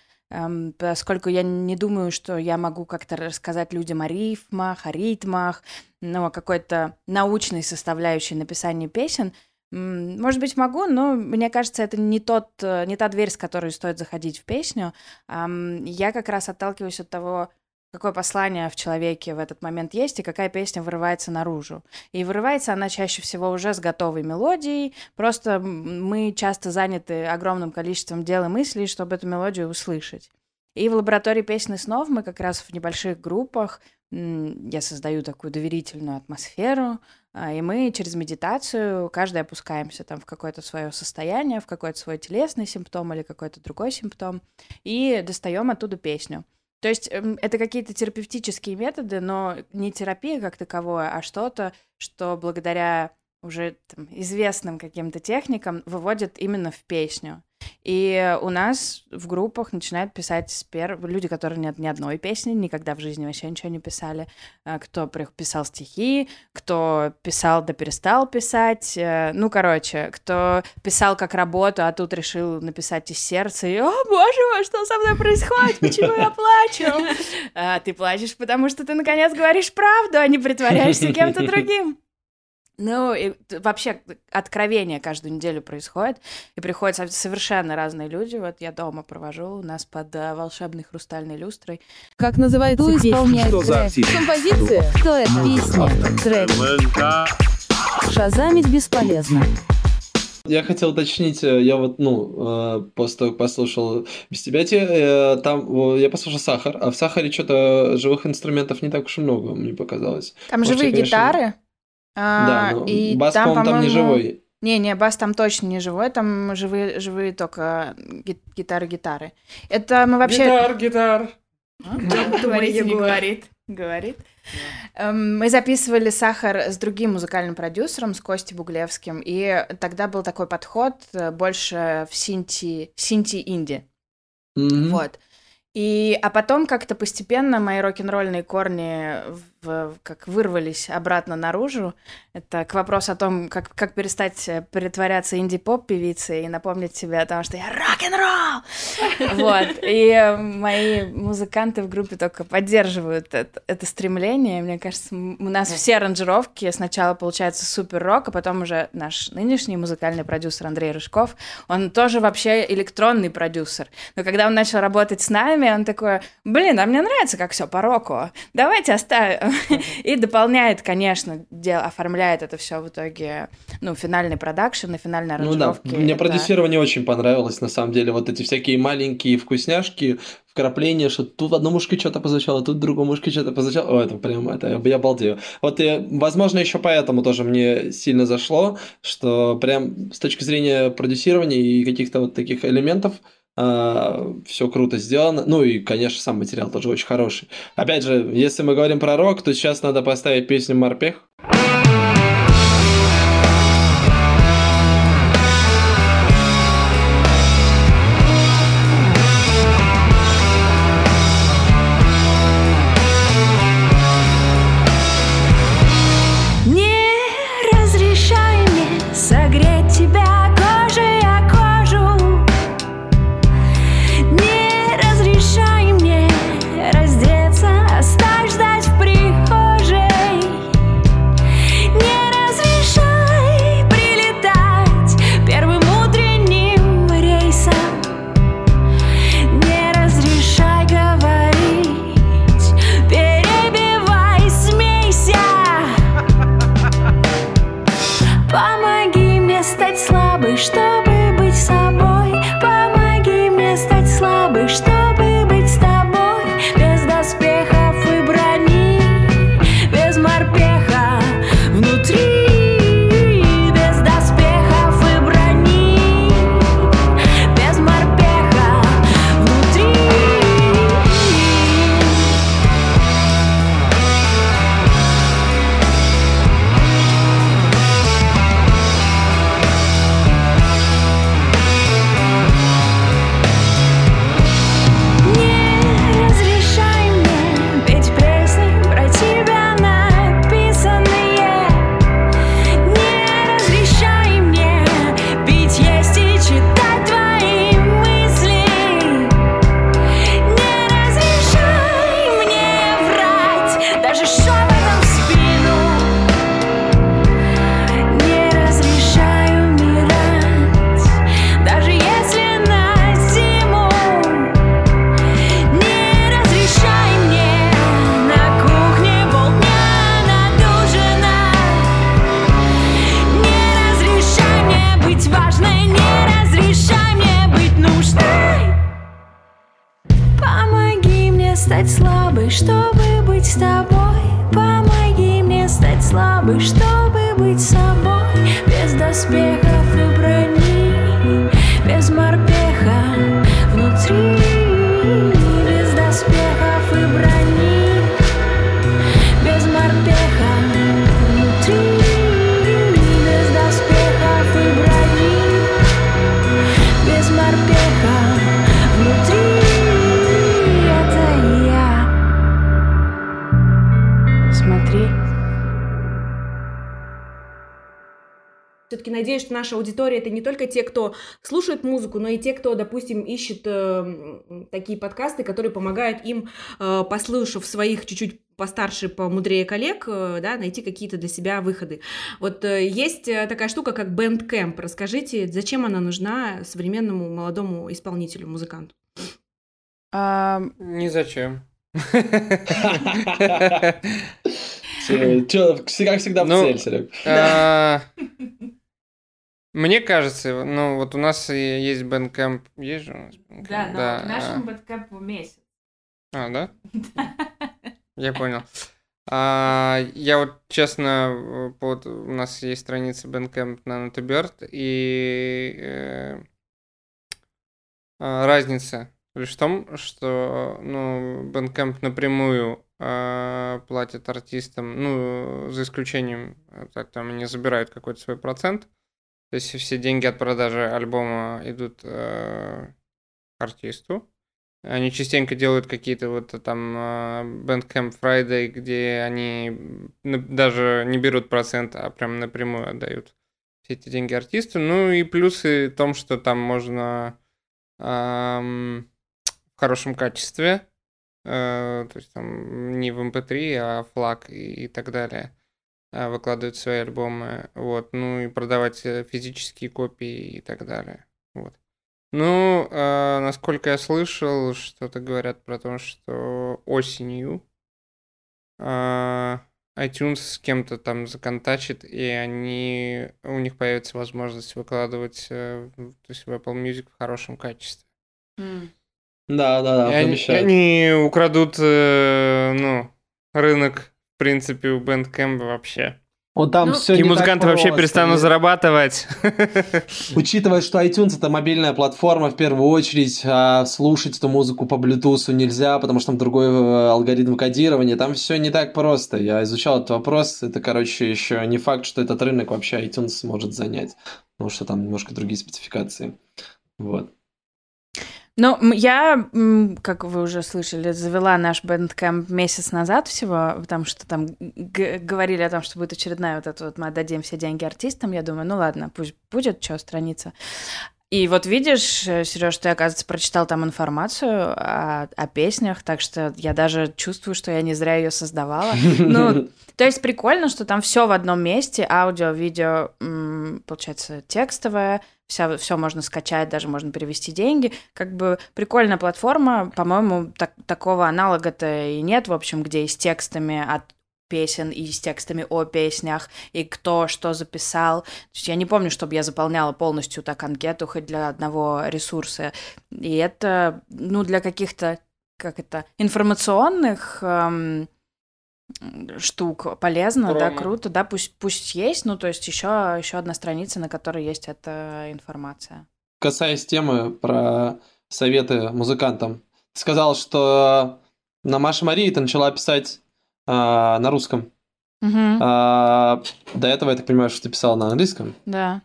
поскольку я не думаю, что я могу как-то рассказать людям о рифмах, о ритмах, ну, о какой-то научной составляющей написания песен. Может быть, могу, но мне кажется, это не, тот, э, не та дверь, с которой стоит заходить в песню. Я как раз отталкиваюсь от того, какое послание в человеке в этот момент есть и какая песня вырывается наружу. И вырывается она чаще всего уже с готовой мелодией, просто мы часто заняты огромным количеством дел и мыслей, чтобы эту мелодию услышать. И в лаборатории песен и снов мы как раз в небольших группах, я создаю такую доверительную атмосферу, а, и мы через медитацию каждый опускаемся там в какое-то свое состояние, в какой-то свой телесный симптом или какой-то другой симптом, и достаем оттуда песню. То есть эм, это какие-то терапевтические методы, но не терапия как таковое, а что-то, что благодаря уже там, известным каким-то техникам выводит именно в песню. И у нас в группах начинают писать с пер... люди, которые нет ни одной песни, никогда в жизни вообще ничего не писали, э, кто писал стихи, кто писал да перестал писать, э, ну, короче, кто писал как работу, а тут решил написать из сердца, и, о, боже мой, что со мной происходит, почему я плачу? А ты плачешь, потому что ты, наконец, говоришь правду, а не притворяешься кем-то другим. Ну, и вообще откровение каждую неделю происходит, и приходят со- совершенно разные люди. Вот я дома провожу, у нас под э, волшебной хрустальной люстрой. Как называется Кто исполняет Что за трек? артист? Композиция? Кто это? Песня, трек. Шазамить бесполезно. Я хотел уточнить, э, я вот, ну, э, после того, как послушал «Без тебя», те, э, там, я послушал «Сахар», а в «Сахаре» что-то живых инструментов не так уж и много, мне показалось. Там Может, живые я, конечно, гитары. А, да, но и бас, там, по-моему, там не живой. Не-не, бас там точно не живой, там живые, живые только ги- гитары-гитары. Это мы вообще... Гитар, гитар. А? Говорите, не говорит. Говорит. Эм, Мы записывали «Сахар» с другим музыкальным продюсером, с Костей Буглевским, и тогда был такой подход э, больше в синти, синти-инди. Мгм. Вот. И, а потом как-то постепенно мои рок-н-ролльные корни как вырвались обратно наружу. Это к вопросу о том, как, как перестать э, притворяться инди-поп-певицей и напомнить себе о том, что я рок-н-ролл! Вот. И э, мои музыканты в группе только поддерживают это, это стремление. Мне кажется, у нас все аранжировки сначала получается супер-рок, а потом уже наш нынешний музыкальный продюсер Андрей Рыжков, он тоже вообще электронный продюсер. Но когда он начал работать с нами, он такой, блин, а мне нравится, как все по року. Давайте оставим. И дополняет, конечно, дел, оформляет это все в итоге, ну, финальный продакшн и финальные Ну да, мне Это- продюсирование очень понравилось, на самом деле, вот эти всякие маленькие вкусняшки, вкрапления, что тут в одном ушке что-то прозвучало, тут в другом ушке что-то прозвучало, о, это прям, это, я обалдею. Вот, и, возможно, еще поэтому тоже мне сильно зашло, что прям с точки зрения продюсирования и каких-то вот таких элементов, все круто сделано. Ну и, конечно, сам материал тоже очень хороший. Опять же, если мы говорим про рок, то сейчас надо поставить песню «Морпех». Не аудитория это не только те, кто слушает музыку, но и те, кто, допустим, ищет э, такие подкасты, которые помогают им, э, послушав своих чуть-чуть постарше, помудрее коллег, э, да, найти какие-то для себя выходы. Вот э, есть э, такая штука, как Bandcamp. Расскажите, зачем она нужна современному молодому исполнителю, музыканту? А, Ни зачем. Как всегда в Ну, цель, Серег. Мне кажется, ну вот у нас есть Bandcamp, есть же у нас да, но Да, к нашему а. бэткэпу месяц. А, да? Я понял. А, я вот честно, э, вот у нас есть страница Bandcamp на Notebird, и э, а, разница лишь в том, что ну, Bandcamp напрямую а, платит артистам, ну, за исключением, э, так, там они забирают какой-то свой процент, то есть все деньги от продажи альбома идут э, артисту, они частенько делают какие-то вот там а, Bandcamp Friday, где они даже не берут процент, а прям напрямую отдают все эти деньги артисту. Ну и плюсы в том, что там можно ам, в хорошем качестве, э, то есть там не в MP3, а флаг и, и так далее, э, выкладывать свои альбомы, вот, ну и продавать э, физические копии и так далее, вот. Ну, э, насколько я слышал, что-то говорят про то, что осенью э, iTunes с кем-то там законтачит, и они, у них появится возможность выкладывать э, в- то есть в Apple Music в хорошем качестве. Да, да, да, и они, обещают. они украдут, э, ну, рынок, в принципе, у Bandcamp вообще. Вот там Ну, все и музыканты вообще перестанут зарабатывать. Учитывая, что iTunes это мобильная платформа в первую очередь, а слушать эту музыку по Bluetooth нельзя, потому что там другой э, алгоритм кодирования, там все не так просто. Я изучал этот вопрос, это, короче, еще не факт, что этот рынок вообще iTunes сможет занять, потому что там немножко другие спецификации. Вот. Ну, я, как вы уже слышали, завела наш Bandcamp месяц назад всего, потому что там говорили о том, что будет очередная вот эта вот, мы отдадим все деньги артистам. Я думаю, ну ладно, пусть будет, что страница. И вот видишь, Сереж, ты, оказывается, прочитал там информацию о, о песнях, так что я даже чувствую, что я не зря ее создавала. Ну, то есть прикольно, что там все в одном месте, аудио, видео, получается, текстовое, все, все можно скачать, даже можно перевести деньги. Как бы прикольная платформа, по-моему, так- такого аналога-то и нет, в общем, где и с текстами от песен, и с текстами о песнях, и кто что записал. То есть я не помню, чтобы я заполняла полностью так анкету хоть для одного ресурса. И это, ну, для каких-то, как это, информационных эм, штук полезно, да, Промо. круто, да, пусть, пусть есть, ну, то есть еще, еще одна страница, на которой есть эта информация. Касаясь темы про советы музыкантам, сказал, что на Маше Марии ты начала писать а, на русском. Мгм, А, до этого, я так понимаю, что ты писала на английском. да.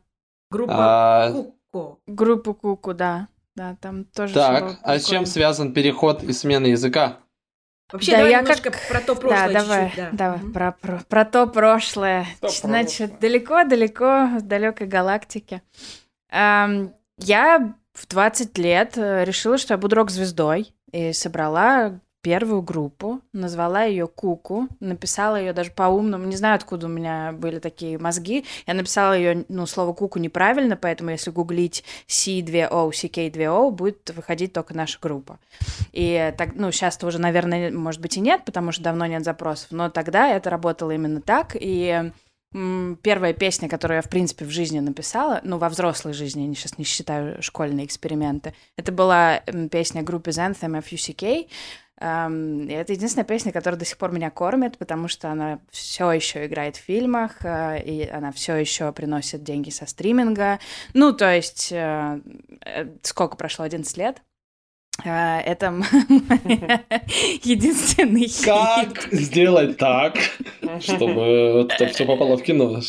Группа А, Куко. Группу Куку, да. Да, там тоже так, а с чем связан переход и смена языка? Вообще, Да, давай я немножко как- про то прошлое да, давай, чуть-чуть, да. давай, Мгм. про, про, про то прошлое. То Значит, прошлое. далеко-далеко в далекой галактике. Ам, я в 20 лет э, решила, что я буду рок-звездой, и собрала первую группу, назвала ее Куку, написала ее даже по-умному, не знаю, откуда у меня были такие мозги, я написала ее, ну, слово Куку неправильно, поэтому если гуглить C2O, CK2O, будет выходить только наша группа. И так, ну, сейчас-то уже, наверное, может быть и нет, потому что давно нет запросов, но тогда это работало именно так, и первая песня, которую я, в принципе, в жизни написала, ну, во взрослой жизни, я сейчас не считаю школьные эксперименты, это была песня группы Anthem FUCK, Эм, это единственная песня, которая до сих пор меня кормит, потому что она все еще играет в фильмах, э, и она все еще приносит деньги со стриминга. Ну, то есть, э, э, сколько прошло? 11 лет? Э, Это единственный хит. Как сделать так, чтобы это все попало в кино?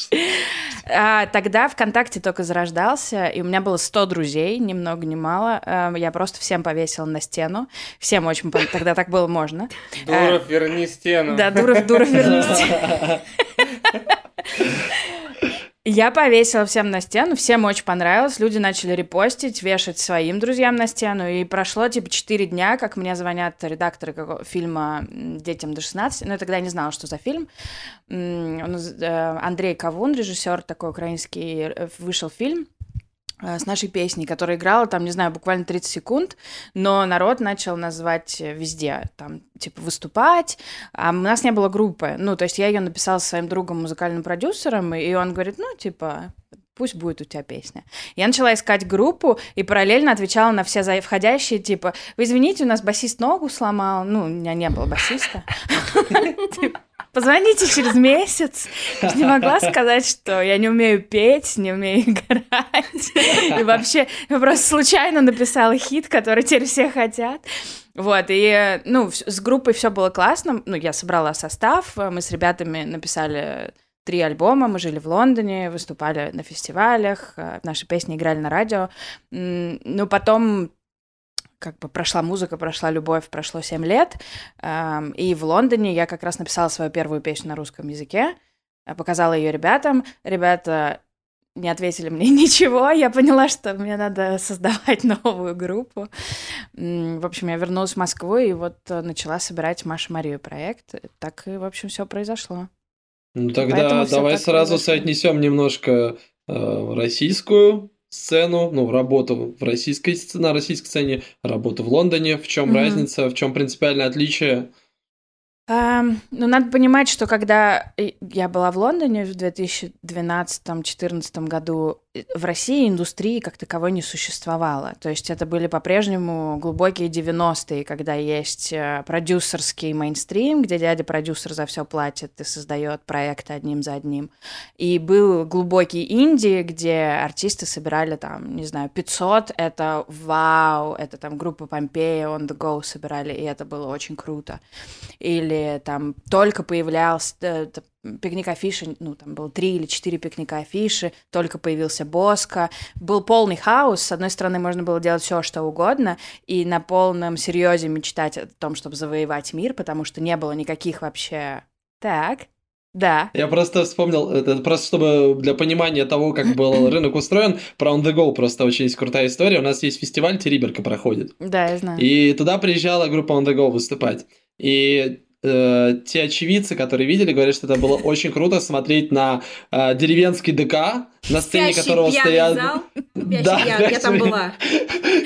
А, Тогда ВКонтакте только зарождался, и у меня было 100 друзей, ни много ни мало. Эм, Я просто всем повесила на стену. Всем очень... Тогда так было можно. Дуров, верни стену. Да, Дуров, Дуров, верните. Я повесила всем на стену, всем очень понравилось, люди начали репостить, вешать своим друзьям на стену, и прошло типа 4 дня, как мне звонят редакторы фильма «Детям до 16», ну, я тогда не знала, что за фильм. Он э, Андрей Кавун, режиссер такой украинский, э, вышел фильм, с нашей песней, которая играла там, не знаю, буквально 30 секунд, но народ начал назвать э, везде, там, типа, выступать, а у нас не было группы, ну, то есть я ее написала со своим другом, музыкальным продюсером, и он говорит, ну, типа, пусть будет у тебя песня. Я начала искать группу и параллельно отвечала на все за- входящие, типа, вы извините, у нас басист ногу сломал, ну, у меня не было басиста. Позвоните через месяц. Я не могла сказать, что я не умею петь, не умею играть. И вообще, я просто случайно написала хит, который теперь все хотят. Вот, и, ну, с группой все было классно. Ну, я собрала состав, мы с ребятами написали три альбома, мы жили в Лондоне, выступали на фестивалях, э, наши песни играли на радио. Ну, потом как бы прошла музыка, прошла любовь, прошло 7 лет, эм, и в Лондоне я как раз написала свою первую песню на русском языке, э, показала ее ребятам, ребята не ответили мне ничего, я поняла, что мне надо создавать новую группу. В общем, я вернулась в Москву и вот э, начала собирать Маша Марию проект. Так и, в общем, все произошло. Ну тогда Поэтому давай сразу произошло. соотнесем немножко э, российскую сцену, ну, работу в российской сц- на российской сцене, работу в Лондоне. В чем Мгм. разница, в чем принципиальное отличие? Ам, ну, надо понимать, что когда я была в Лондоне в 2012-2014 году, в России индустрии как таковой не существовало. То есть это были по-прежнему глубокие 90-е, когда есть э, продюсерский мейнстрим, где дядя-продюсер за все платит и создает проекты одним за одним. И был глубокий инди, где артисты собирали там, не знаю, 500, это вау, это там группа Помпея, On The Go собирали, и это было очень круто или там только появлялся э, т- пикник афиши, ну, там было три или четыре пикника афиши, только появился Боско. Был полный хаос. С одной стороны, можно было делать все, что угодно, и на полном серьезе мечтать о том, чтобы завоевать мир, потому что не было никаких вообще... Так, да. Я просто вспомнил, это просто чтобы для понимания того, как был рынок устроен, про On The Go просто очень есть крутая история. У нас есть фестиваль Териберка проходит. Да, я знаю. И туда приезжала группа On The Go выступать. И э, те очевидцы, которые видели, говорят, что это было очень круто смотреть на э, деревенский ДК, на сцене Спящий которого стоят... зал. Спящий Да, пьяный. Я там была.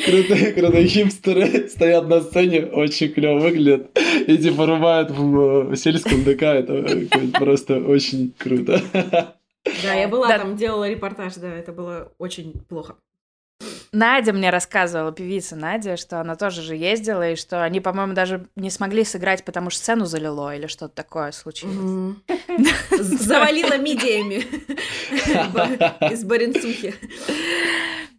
Крутые, крутые хипстеры стоят на сцене, очень клево выглядят. И типа рубают в, э, сельском ДК. Это э, просто очень круто. Да, я была Да. там, делала репортаж, да, это было очень плохо. Надя мне рассказывала, певица Надя, что она тоже же ездила, и что они, по-моему, даже не смогли сыграть, потому что сцену залило или что-то такое случилось. Мгм. З- Завалила мидиями из Баренцухи.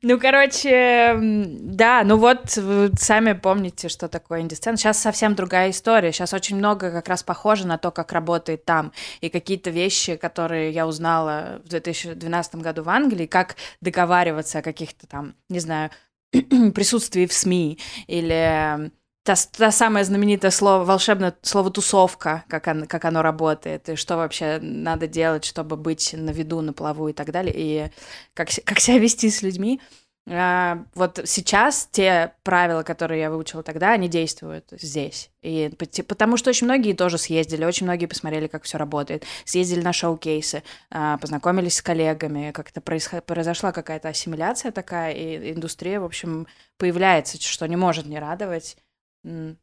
Ну, короче, да, ну вот сами помните, что такое инди-сцена. Сейчас совсем другая история. Сейчас очень много как раз похоже на то, как работает там. И какие-то вещи, которые я узнала в 2012 году в Англии, как договариваться о каких-то там, не знаю, присутствии в СМИ или та, та самое знаменитое слово, волшебное слово «тусовка», как, оно, как оно работает, и что вообще надо делать, чтобы быть на виду, на плаву и так далее, и как, как себя вести с людьми. А, вот сейчас те правила, которые я выучила тогда, они действуют здесь. И пот- потому что очень многие тоже съездили, очень многие посмотрели, как все работает, съездили на шоу-кейсы, а, познакомились с коллегами, как-то происход- произошла какая-то ассимиляция такая, и индустрия, в общем, появляется, что не может не радовать.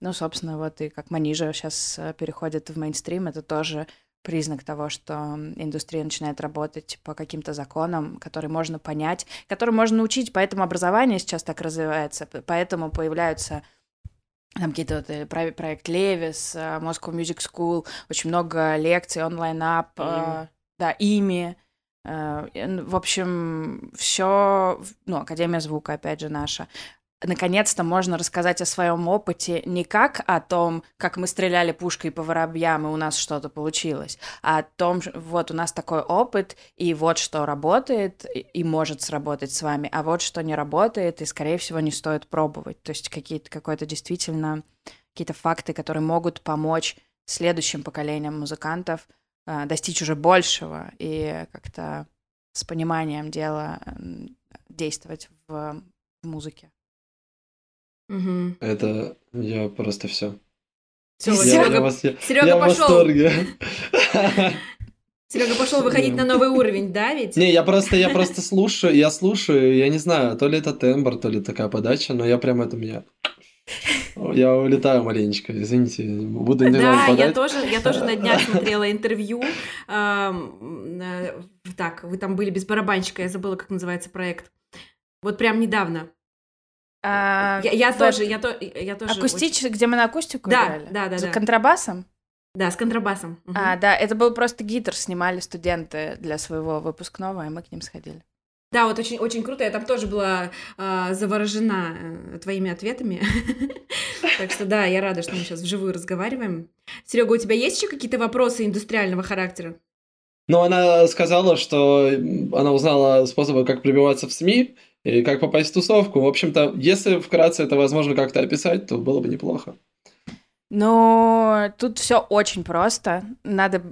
Ну, собственно, вот и как Манижа сейчас переходит в мейнстрим, это тоже признак того, что индустрия начинает работать по каким-то законам, которые можно понять, которые можно научить, поэтому образование сейчас так развивается, поэтому появляются там какие-то вот, э, про- проект Левис, э, Moscow Music School, очень много лекций, онлайн-ап, э, да, ими. Э, В общем, все, ну, Академия звука, опять же, наша. Наконец-то можно рассказать о своем опыте не как о том, как мы стреляли пушкой по воробьям, и у нас что-то получилось, а о том, вот у нас такой опыт, и вот что работает и- может сработать с вами, а вот что не работает, и, скорее всего, не стоит пробовать. То есть какие-то, какое-то действительно какие-то факты, которые могут помочь следующим поколениям музыкантов а, достичь уже большего и как-то с пониманием дела действовать в, в музыке. Мгм. Это я просто все. Я- Я, Серега, я вас- я- Серега я в пошел. восторге. Серега пошел выходить на новый уровень, да, ведь? Не, я просто, я просто слушаю, я слушаю, я не знаю, то ли это тембр, то ли такая подача, но я прям это меня... Я улетаю маленечко, извините, буду иногда Да, я тоже, я тоже на днях смотрела интервью. Так, вы там были без барабанщика, я забыла, как называется проект. Вот прям недавно. А, Я, тоже, я, то, я тоже. Акустич... где мы на акустику Да, играли? да, да, За да. контрабасом? Да, с контрабасом. А, да, это был просто гитар, снимали студенты для своего выпускного, и мы к ним сходили. Да, вот очень, очень круто. Я там тоже была а, заворожена э, твоими ответами. Так что да, я рада, что мы сейчас вживую разговариваем. Серега, у тебя есть еще какие-то вопросы индустриального характера? Но она сказала, что она узнала способы, как пробиваться в СМИ и как попасть в тусовку. В общем-то, если вкратце это возможно как-то описать, то было бы неплохо. Но тут все очень просто. Надо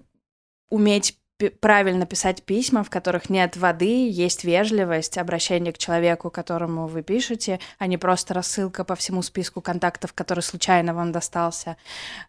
уметь правильно писать письма, в которых нет воды, есть вежливость, обращение к человеку, которому вы пишете, а не просто рассылка по всему списку контактов, который случайно вам достался.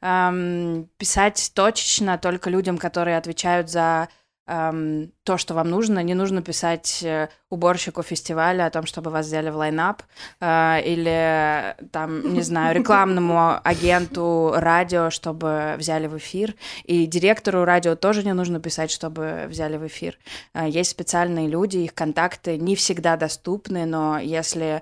Ам, писать точечно только людям, которые отвечают за ам, то, что вам нужно. Не нужно писать э, уборщику фестиваля о том, чтобы вас взяли в лайнап, э, или там, не знаю, рекламному агенту радио, чтобы взяли в эфир. И директору радио тоже не нужно писать, чтобы взяли в эфир. Э, Есть специальные люди, их контакты не всегда доступны, но если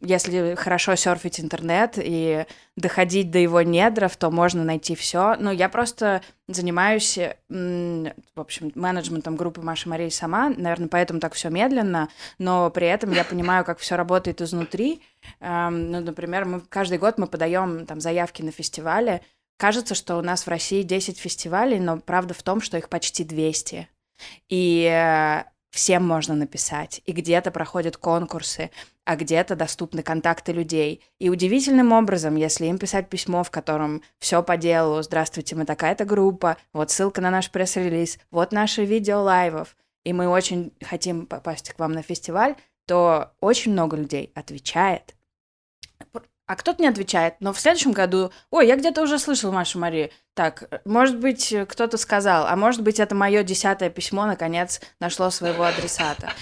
если хорошо серфить интернет и доходить до его недров, то можно найти все. Но я просто занимаюсь, в общем, менеджментом группы Маши Марии сама, наверное, поэтому так все медленно, но при этом я понимаю, как все работает изнутри. Эм, Ну, например, мы каждый год мы подаем там заявки на фестивали. Кажется, что у нас в России 10 фестивалей, но правда в том, что их почти 200. И э, всем можно написать. И где-то проходят конкурсы, а где-то доступны контакты людей. И удивительным образом, если им писать письмо, в котором все по делу, здравствуйте, мы такая-то группа, вот ссылка на наш пресс-релиз, вот наши видео лайвов, и мы очень хотим попасть к вам на фестиваль, то очень много людей отвечает. А кто-то не отвечает, но в следующем году, ой, я где-то уже слышал Машу Марию. Так, может быть, кто-то сказал, а может быть, это мое десятое письмо наконец нашло своего адресата.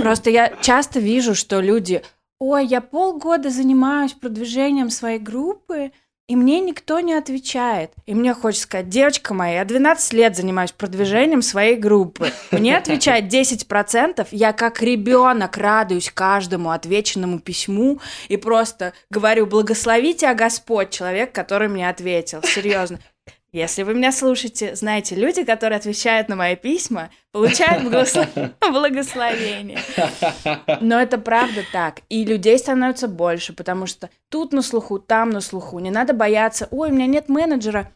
Просто я часто вижу, что люди, ой, я полгода занимаюсь продвижением своей группы, и мне никто не отвечает. И мне хочется сказать, девочка моя, я 12 лет занимаюсь продвижением своей группы. Мне отвечает 10%, я как ребенок радуюсь каждому отвеченному письму и просто говорю, благословите, а Господь, человек, который мне ответил. Серьезно. Если вы меня слушаете, знаете, люди, которые отвечают на мои письма, получают благослов- благословение. Но это правда так. И людей становится больше, потому что тут на слуху, там на слуху. Не надо бояться, ой, у меня нет менеджера.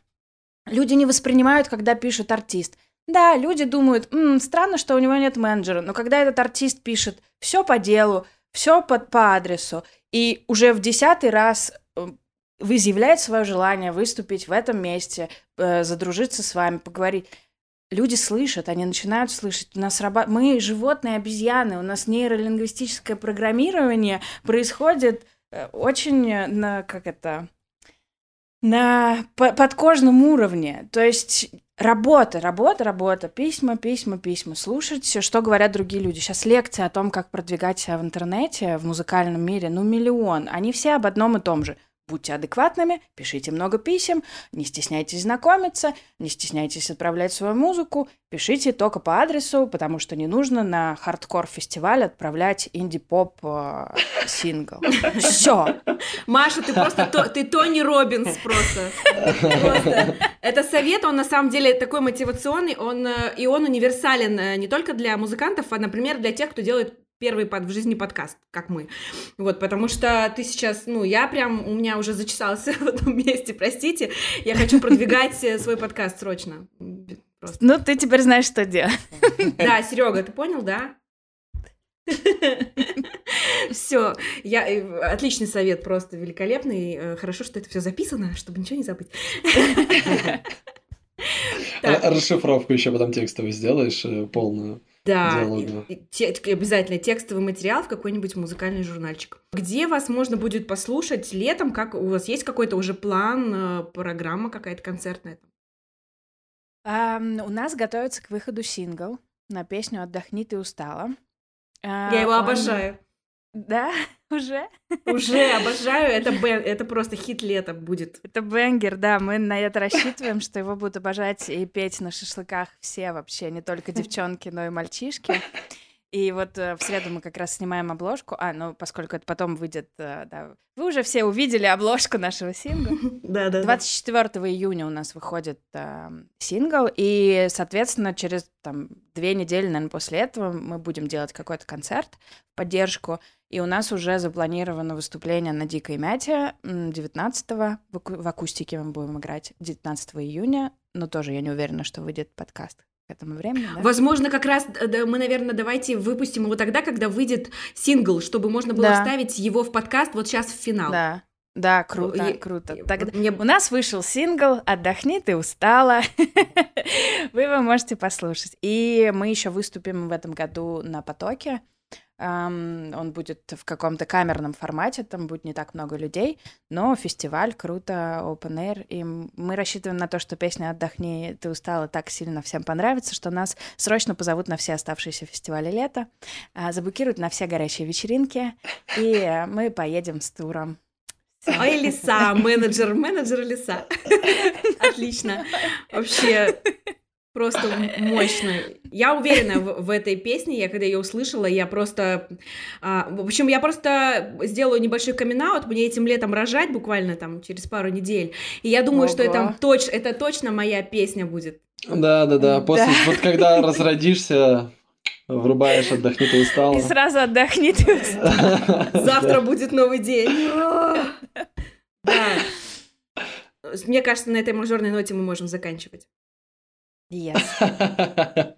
Люди не воспринимают, когда пишет артист. Да, люди думают, «М, странно, что у него нет менеджера. Но когда этот артист пишет все по делу, все по, по адресу, и уже в десятый раз вы изъявляете свое желание выступить в этом месте, э, задружиться с вами, поговорить. Люди слышат, они начинают слышать. У нас раба... Мы животные обезьяны, у нас нейролингвистическое программирование происходит э, очень на как это на по- подкожном уровне. То есть работа, работа, работа, письма, письма, письма. Слушать все, что говорят другие люди. Сейчас лекции о том, как продвигать себя в интернете, в музыкальном мире, ну миллион. Они все об одном и том же. Будьте адекватными, пишите много писем, не стесняйтесь знакомиться, не стесняйтесь отправлять свою музыку, пишите только по адресу, потому что не нужно на хардкор-фестиваль отправлять инди-поп э, сингл. Все. Маша, ты просто то- ты Тони Робинс просто. Просто. Это совет, он на самом деле такой мотивационный, он э, и он универсален э, не только для музыкантов, а, например, для тех, кто делает первый под, в жизни подкаст, как мы. Вот, потому что ты сейчас, ну, я прям, у меня уже зачесался в этом месте, простите, я хочу продвигать э, свой подкаст срочно. Просто. Ну, ты теперь знаешь, что делать. Да, Серега, ты понял, да? Все, я э, отличный совет, просто великолепный. Э, Хорошо, что это все записано, чтобы ничего не забыть. Расшифровку еще потом текстовую сделаешь полную. Да, те- обязательно текстовый материал в какой-нибудь музыкальный журнальчик. Где вас можно будет послушать летом? Как у вас есть какой-то уже план, э, программа какая-то концертная? Ам, у нас готовится к выходу сингл на песню «Отдохни, ты устала». А, Я его он- обожаю. Да, уже? Уже обожаю. Это, бен- это просто хит лета будет. Это бенгер, да, мы на это рассчитываем, что его будут обожать и петь на шашлыках все вообще, не только девчонки, но и мальчишки. И вот э, в среду мы как раз снимаем обложку. А, ну, поскольку это потом выйдет, э, да. Вы уже все увидели обложку нашего сингла. Да, да. 24 июня у нас выходит э, сингл, и, соответственно, через там две недели, наверное, после этого мы будем делать какой-то концерт в поддержку, и у нас уже запланировано выступление на Дикой Мяте м, 19-го, в, в акустике мы будем играть 19 июня, но тоже я не уверена, что выйдет подкаст к этому времени, да? Возможно, как раз э, да, мы, наверное, давайте выпустим его тогда, когда выйдет сингл, чтобы можно было Да. вставить его в подкаст вот сейчас в финал. Да, да, круто, И- круто. Тогда- мне- У нас вышел сингл «Отдохни, ты устала». Вы его можете послушать. И мы еще выступим в этом году на потоке. Он будет в каком-то камерном формате, там будет не так много людей, но фестиваль, круто, open air, и мы рассчитываем на то, что песня «Отдохни, ты устала» так сильно всем понравится, что нас срочно позовут на все оставшиеся фестивали лета, а, заблокируют на все горячие вечеринки, и мы поедем с туром. Ой, лиса, менеджер, менеджер лиса. Отлично. Вообще, просто мощно. Я уверена в, в этой песне, я когда ее услышала, я просто... а, в общем, я просто сделаю небольшой камин мне этим летом рожать буквально там через пару недель. И я думаю, что Ого. это, точ, это точно моя песня будет. Да, да, да. После, вот когда разродишься, врубаешь, отдохни, ты устал. И сразу отдохни, ты устала. Завтра будет новый день. Да. Мне кажется, на этой мажорной ноте мы можем заканчивать. Yes.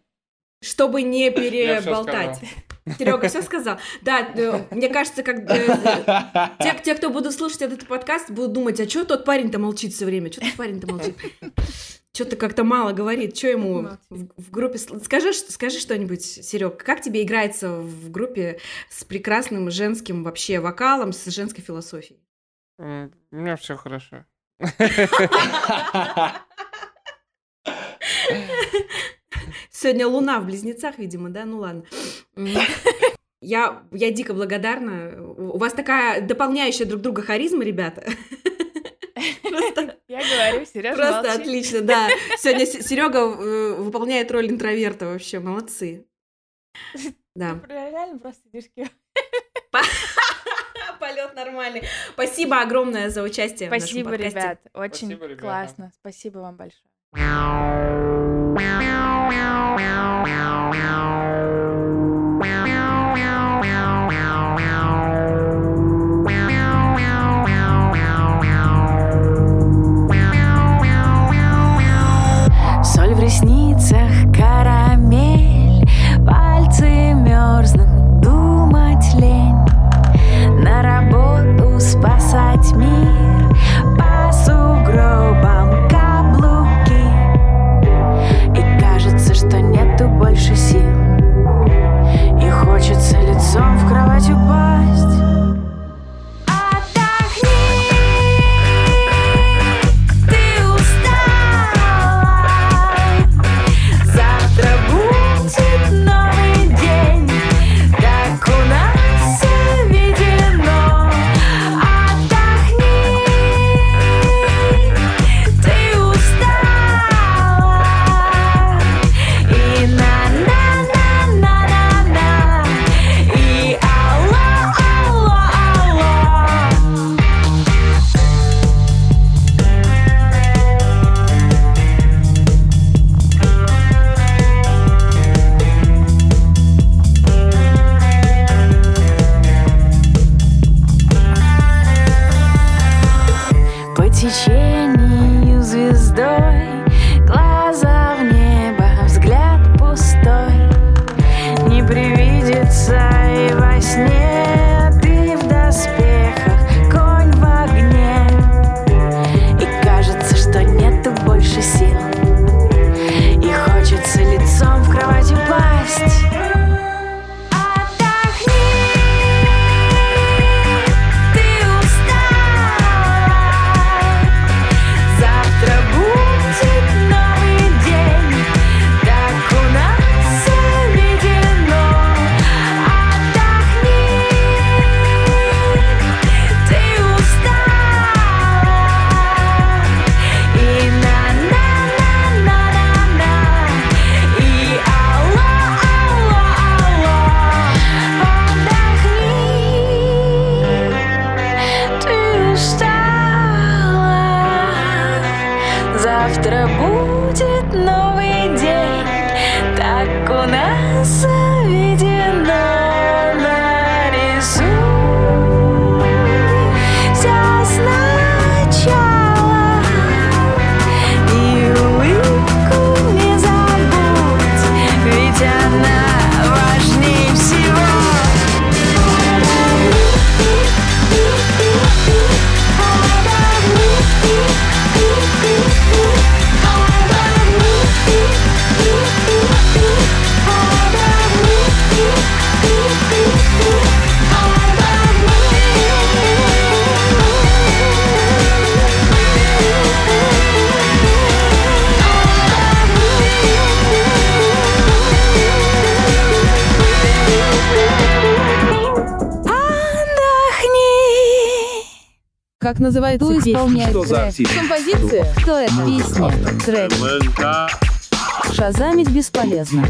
Чтобы не переболтать. Серега все сказал. Да, э, мне кажется, как э, те, те, кто будут слушать этот подкаст, будут думать, а что тот парень-то молчит все время? Что тот парень-то молчит? Что-то как-то мало говорит. Что ему в, в группе... Скажи, скажи что-нибудь, Серег, как тебе играется в группе с прекрасным женским вообще вокалом, с женской философией? М, У меня все хорошо. Сегодня луна в близнецах, видимо, да? Ну ладно. Я, я дико благодарна. У вас такая дополняющая друг друга харизма, ребята. Просто, Я говорю, Сережа просто отлично, да. Сегодня Серега выполняет роль интроверта вообще. Молодцы. Да. Реально просто дишки. Полет нормальный. Спасибо огромное за участие. в нашем Спасибо, подкасте. ребят. Очень Спасибо, ребята. классно. Спасибо вам большое. Называется Кто песня? исполняет Что за трек? Композиция? Кто это? Песня. Трек. Шазамить бесполезно.